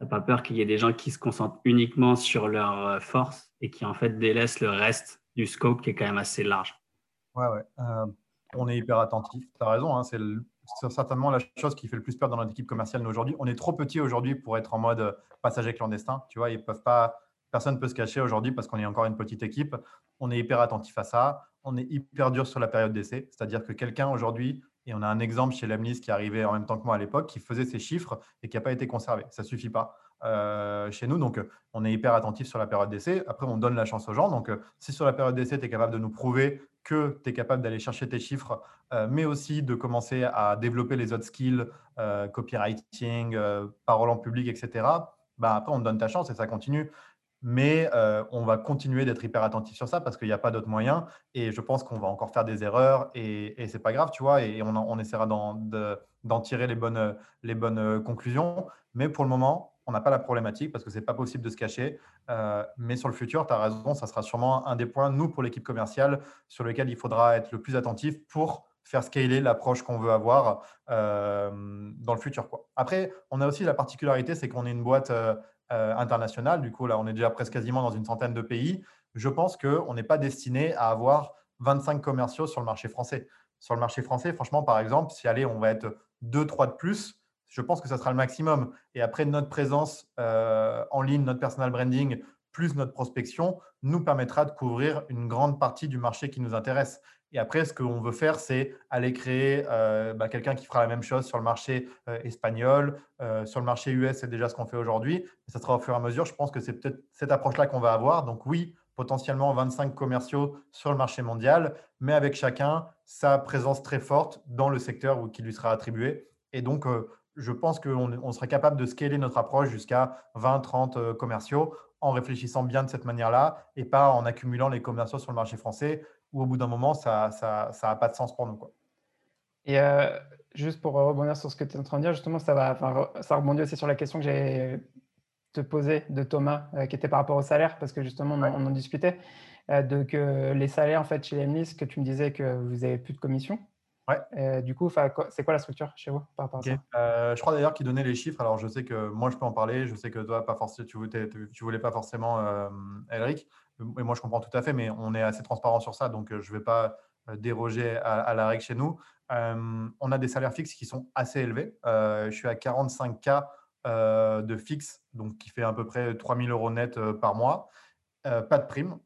n'as pas peur qu'il y ait des gens qui se concentrent uniquement sur leur euh, force et qui en fait délaissent le reste du scope qui est quand même assez large. Ouais, ouais. Euh, on est hyper attentif. Tu as raison, hein, c'est certainement la chose qui fait le plus peur dans notre équipe commerciale aujourd'hui. On est trop petit aujourd'hui pour être en mode euh, passager clandestin. Tu vois, ils peuvent pas, personne ne peut se cacher aujourd'hui parce qu'on est encore une petite équipe. On est hyper attentif à ça. On est hyper dur sur la période d'essai. C'est-à-dire que quelqu'un aujourd'hui, et on a un exemple chez Lemnis qui arrivait en même temps que moi à l'époque, qui faisait ses chiffres et qui n'a pas été conservé. Ça ne suffit pas. Euh, chez nous. Donc, on est hyper attentif sur la période d'essai. Après, on donne la chance aux gens. Donc, euh, si sur la période d'essai, tu es capable de nous prouver que tu es capable d'aller chercher tes chiffres, euh, mais aussi de commencer à développer les autres skills, copywriting, parole en public, etc., bah, après, on donne ta chance et ça continue. Mais on va continuer d'être hyper attentif sur ça parce qu'il n'y a pas d'autre moyen. Et je pense qu'on va encore faire des erreurs et, et ce n'est pas grave, tu vois. Et on, essaiera d'en tirer les bonnes, les bonnes conclusions. Mais pour le moment, on n'a pas la problématique parce que ce n'est pas possible de se cacher. Mais sur le futur, tu as raison, ça sera sûrement un des points, nous, pour l'équipe commerciale, sur lequel il faudra être le plus attentif pour faire scaler l'approche qu'on veut avoir dans le futur. Quoi. Après, on a aussi la particularité, c'est qu'on est une boîte euh, internationale. Du coup, là, on est déjà presque quasiment dans une centaine de pays. Je pense qu'on n'est pas destiné à avoir 25 commerciaux sur le marché français. Sur le marché français, franchement, par exemple, si allez, on va être 2-3 de plus, je pense que ça sera le maximum. Et après, notre présence euh, en ligne, notre personal branding, plus notre prospection, nous permettra de couvrir une grande partie du marché qui nous intéresse. Et après, ce qu'on veut faire, c'est aller créer euh, bah, quelqu'un qui fera la même chose sur le marché euh, espagnol, sur le marché US, c'est déjà ce qu'on fait aujourd'hui. Ça sera au fur et à mesure. Je pense que c'est peut-être cette approche-là qu'on va avoir. Donc oui, potentiellement 25 commerciaux sur le marché mondial, mais avec chacun sa présence très forte dans le secteur qui lui sera attribué. Et donc, je pense qu'on serait capable de scaler notre approche jusqu'à 20, 30 euh, commerciaux en réfléchissant bien de cette manière-là et pas en accumulant les commerciaux sur le marché français où au bout d'un moment, ça n'a ça, pas de sens pour nous. Quoi. Et euh, juste pour rebondir sur ce que tu es en train de dire, justement, ça, va, ça rebondit aussi sur la question que j'ai te posée de Thomas, euh, qui était par rapport au salaire, parce que justement, on, en discutait, de que les salaires, en fait, chez Lemnis, que tu me disais que vous n'avez plus de commission. Ouais. Euh, du coup, c'est quoi la structure chez vous par rapport à ça? Euh, Je crois d'ailleurs qu'il donnait les chiffres. Alors, je sais que moi, je peux en parler. Je sais que toi, pas forcément, tu, tu voulais pas forcément, euh, Elric. Moi, je comprends tout à fait, mais on est assez transparent sur ça. Donc, je ne vais pas déroger à, la règle chez nous. on a des salaires fixes qui sont assez élevés. je suis à 45K de fixe, donc qui fait à peu près 3000 euros net par mois. pas de prime.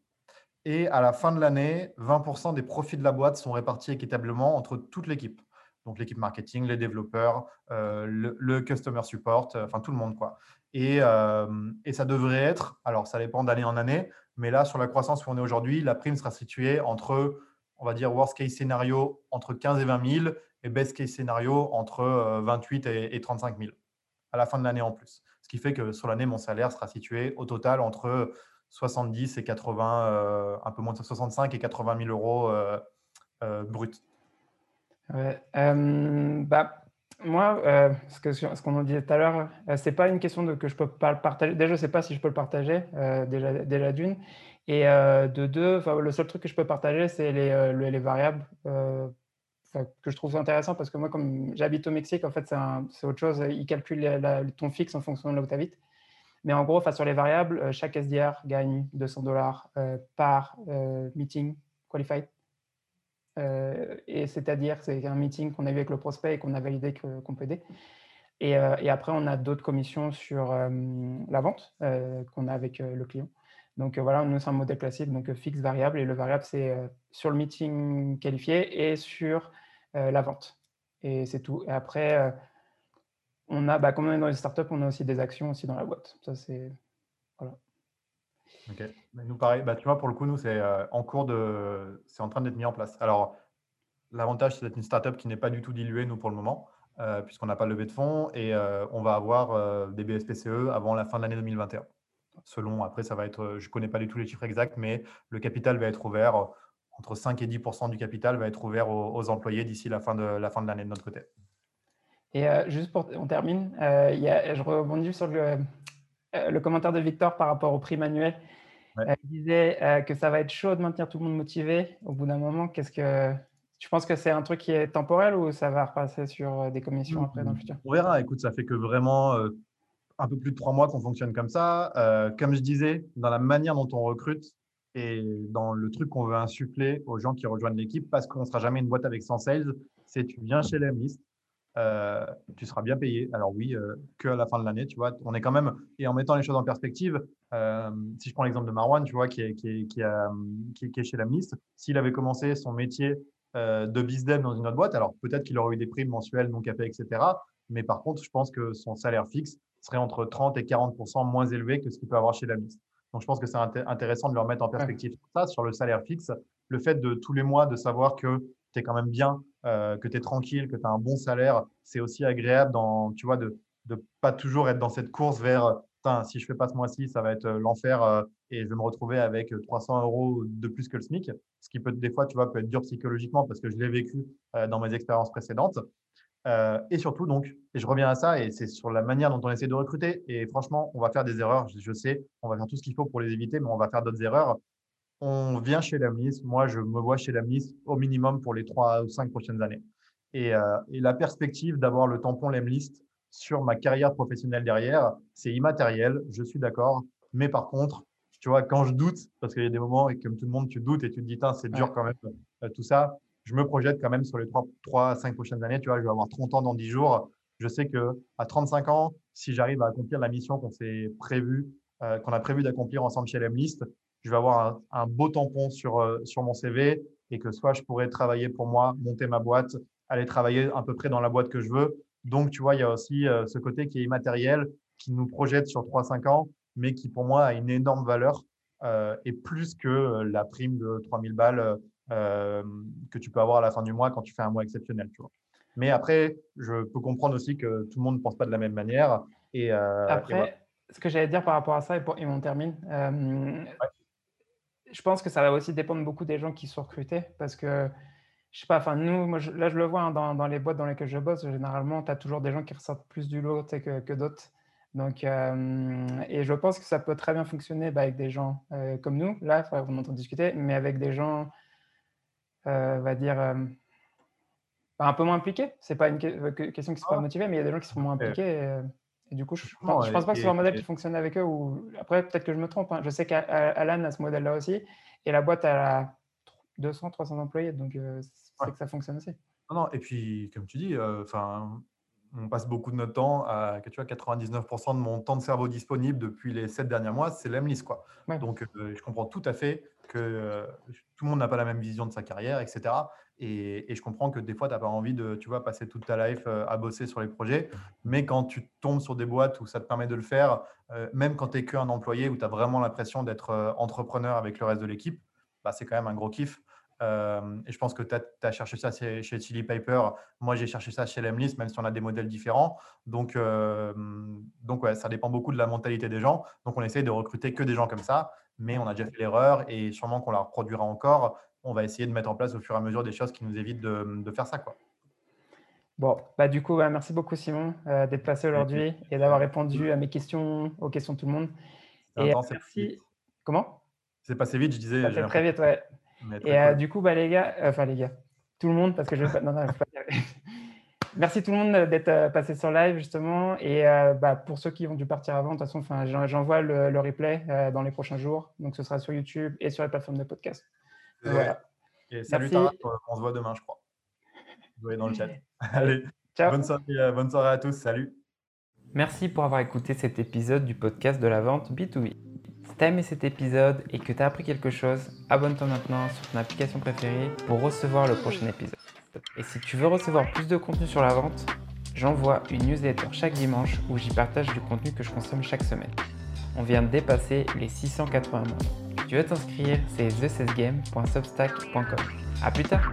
Et à la fin de l'année, 20% des profits de la boîte sont répartis équitablement entre toute l'équipe. Donc l'équipe marketing, les développeurs, euh, le, customer support, euh, enfin tout le monde. quoi. Euh, et, ça devrait être, alors ça dépend d'année en année, mais là, sur la croissance où on est aujourd'hui, la prime sera située entre, on va dire, worst case scénario, entre 15 et 20 000, et best case scénario, entre 28 et, et 35 000, à la fin de l'année en plus. Ce qui fait que sur l'année, mon salaire sera situé au total entre 70 et 80, euh, un peu moins de 65 et 80 000 euros euh, euh, bruts. bah, moi, ce qu'on ce dit tout à l'heure, c'est pas une question que je peux pas partager. Déjà, je sais pas si je peux le partager, déjà, déjà d'une. Et de deux, le seul truc que je peux partager, c'est les, les, variables que je trouve intéressant parce que moi, comme j'habite au Mexique, en fait, c'est autre chose. Ils calculent ton fixe en fonction de là où tu habites. Mais en gros, sur les variables, euh, chaque SDR gagne 200 dollars euh, par euh, meeting qualified. Et c'est-à-dire, c'est un meeting qu'on a eu avec le prospect et qu'on a validé qu'on peut aider. Et, après, on a d'autres commissions sur la vente qu'on a avec le client. Donc voilà, nous, c'est un modèle classique, donc fixe, variable. Et le variable, c'est sur le meeting qualifié et sur la vente. Et c'est tout. Et après, on a, bah, comme on est dans les startups, on a aussi des actions aussi dans la boîte. Ça, c'est. Voilà. Ok. nous, pareil, bah, tu vois, pour le coup, nous, c'est euh, en cours de. C'est en train d'être mis en place. Alors, l'avantage, c'est d'être une startup qui n'est pas du tout diluée, nous, pour le moment, euh, puisqu'on n'a pas levé de fonds et euh, on va avoir des BSPCE avant la fin de l'année 2021. Selon, après, ça va être. Je ne connais pas du tout les chiffres exacts, mais le capital va être ouvert. Entre 5 et 10 du capital va être ouvert aux, employés d'ici la fin de la fin de l'année de notre côté. Et juste pour, on termine, il y a, je rebondis sur le, le, commentaire de Victor par rapport au prix manuel. il disait que ça va être chaud de maintenir tout le monde motivé. Au bout d'un moment, qu'est-ce que tu penses que c'est un truc qui est temporel ou ça va repasser sur des commissions après dans le futur? On verra. Écoute, ça fait que vraiment un peu plus de trois mois qu'on fonctionne comme ça. comme je disais, dans la manière dont on recrute, et dans le truc qu'on veut insuffler aux gens qui rejoignent l'équipe, parce qu'on ne sera jamais une boîte avec 100 sales, c'est tu viens chez l'Emlist, euh, tu seras bien payé. Alors oui, euh, que à la fin de l'année, tu vois. On est quand même, et en mettant les choses en perspective, euh, si je prends l'exemple de Marwan, tu vois, qui est, qui est, qui a, qui est, chez l'Emlist, s'il avait commencé son métier euh, de bizdev dans une autre boîte, alors peut-être qu'il aurait eu des primes mensuelles non capées, etc. Mais par contre, je pense que son salaire fixe serait entre 30 et 40% moins élevé que ce qu'il peut avoir chez l'Emlist. Donc, je pense que c'est intéressant de leur mettre en perspective ça sur le salaire fixe. Le fait de tous les mois de savoir que tu es quand même bien, euh, que tu es tranquille, que tu as un bon salaire, c'est aussi agréable dans, tu vois, de ne pas toujours être dans cette course vers si je fais pas ce mois-ci, ça va être euh, l'enfer euh, et je vais me retrouver avec 300 euros de plus que le SMIC, ce qui peut des fois, tu vois, peut être dur psychologiquement parce que je l'ai vécu dans mes expériences précédentes. Et surtout, donc, et je reviens à ça, et c'est sur la manière dont on essaie de recruter. Et franchement, on va faire des erreurs, je, sais, on va faire tout ce qu'il faut pour les éviter, mais on va faire d'autres erreurs. On vient chez l'AMNIS, moi je me vois chez l'AMNIS au minimum pour les trois ou cinq prochaines années. Et, euh, et la perspective d'avoir le tampon l'AMList sur ma carrière professionnelle derrière, c'est immatériel, je suis d'accord. Mais par contre, tu vois, quand je doute, parce qu'il y a des moments, et comme tout le monde, tu doutes et tu te dis, c'est dur quand même, euh, tout ça, je me projette quand même sur les 3, 3 à 5 prochaines années. Tu vois, je vais avoir 30 ans dans 10 jours. Je sais que à 35 ans, si j'arrive à accomplir la mission qu'on s'est prévu, euh, qu'on a prévu d'accomplir ensemble chez l'Emlist, je vais avoir un, beau tampon sur, euh, sur mon CV et que soit je pourrais travailler pour moi, monter ma boîte, aller travailler à peu près dans la boîte que je veux. Donc, tu vois, il y a aussi euh, ce côté qui est immatériel, qui nous projette sur 3-5 ans, mais qui pour moi a une énorme valeur et plus que la prime de 3000 balles euh, que tu peux avoir à la fin du mois quand tu fais un mois exceptionnel. Tu vois. Mais après, je peux comprendre aussi que tout le monde ne pense pas de la même manière. Et, euh, après, ce que j'allais dire par rapport à ça, et, pour, et on termine, euh, je pense que ça va aussi dépendre beaucoup des gens qui sont recrutés parce que je sais pas, enfin, nous, moi, là, je le vois hein, dans, dans, les boîtes dans lesquelles je bosse, généralement, tu as toujours des gens qui ressortent plus du lot que, que d'autres. Donc, et je pense que ça peut très bien fonctionner bah, avec des gens comme nous. Là, il vous m'entendre discuter, mais avec des gens euh, va dire, euh, un peu moins impliqués. C'est pas une euh, question qui sont pas motivés, mais il y a des gens qui sont moins impliqués. Et, du coup, je ne pense, pas que ce soit un modèle qui fonctionne avec eux. Ou... Après, peut-être que je me trompe. Hein. Je sais qu'Alan a ce modèle-là aussi. Et la boîte, a 200, 300 employés. Donc, c'est que ça fonctionne aussi. Non, et puis, comme tu dis, enfin on passe beaucoup de notre temps à tu vois, 99% de mon temps de cerveau disponible depuis les sept derniers mois, c'est l'Emlist. Quoi. Donc, je comprends tout à fait que euh, tout le monde n'a pas la même vision de sa carrière, etc. Et, je comprends que des fois, tu n'as pas envie de tu vois, passer toute ta life euh, à bosser sur les projets. Mais quand tu tombes sur des boîtes où ça te permet de le faire, euh, même quand tu n'es qu'un employé, où tu as vraiment l'impression d'être entrepreneur avec le reste de l'équipe, bah, c'est quand même un gros kiff. et je pense que tu as, cherché ça chez, Chili Piper. Moi, j'ai cherché ça chez Lemlist, même si on a des modèles différents. Donc, donc ouais, ça dépend beaucoup de la mentalité des gens. Donc, on essaye de recruter que des gens comme ça mais on a déjà fait l'erreur et sûrement qu'on la reproduira encore. On va essayer de mettre en place au fur et à mesure des choses qui nous évitent de, faire ça. Quoi. Bon, bah du coup, merci beaucoup Simon euh, d'être passé aujourd'hui et d'avoir répondu à mes questions, aux questions de tout le monde. Et euh, merci. Comment? C'est passé vite, je disais. C'est très vite, ouais. Et euh, du coup, bah, les gars, enfin les gars, tout le monde, parce que je. Non, non, pas... Merci tout le monde d'être passé sur live justement. Et bah, pour ceux qui ont dû partir avant, de toute façon, j'envoie le, le, replay dans les prochains jours. Donc ce sera sur YouTube et sur les plateformes de podcast. Voilà. Et salut Tara, on se voit demain, je crois. Vous voyez dans le chat. Allez, Ciao. Bonne, soirée, bonne soirée à tous. Salut. Merci pour avoir écouté cet épisode du podcast de la vente B2B. Si tu as aimé cet épisode et que tu as appris quelque chose, abonne-toi maintenant sur ton application préférée pour recevoir le prochain épisode. Et si tu veux recevoir plus de contenu sur la vente, j'envoie une newsletter chaque dimanche où j'y partage du contenu que je consomme chaque semaine. On vient de dépasser les 680 membres. Si tu veux t'inscrire, c'est thecesgame.substack.com. A plus tard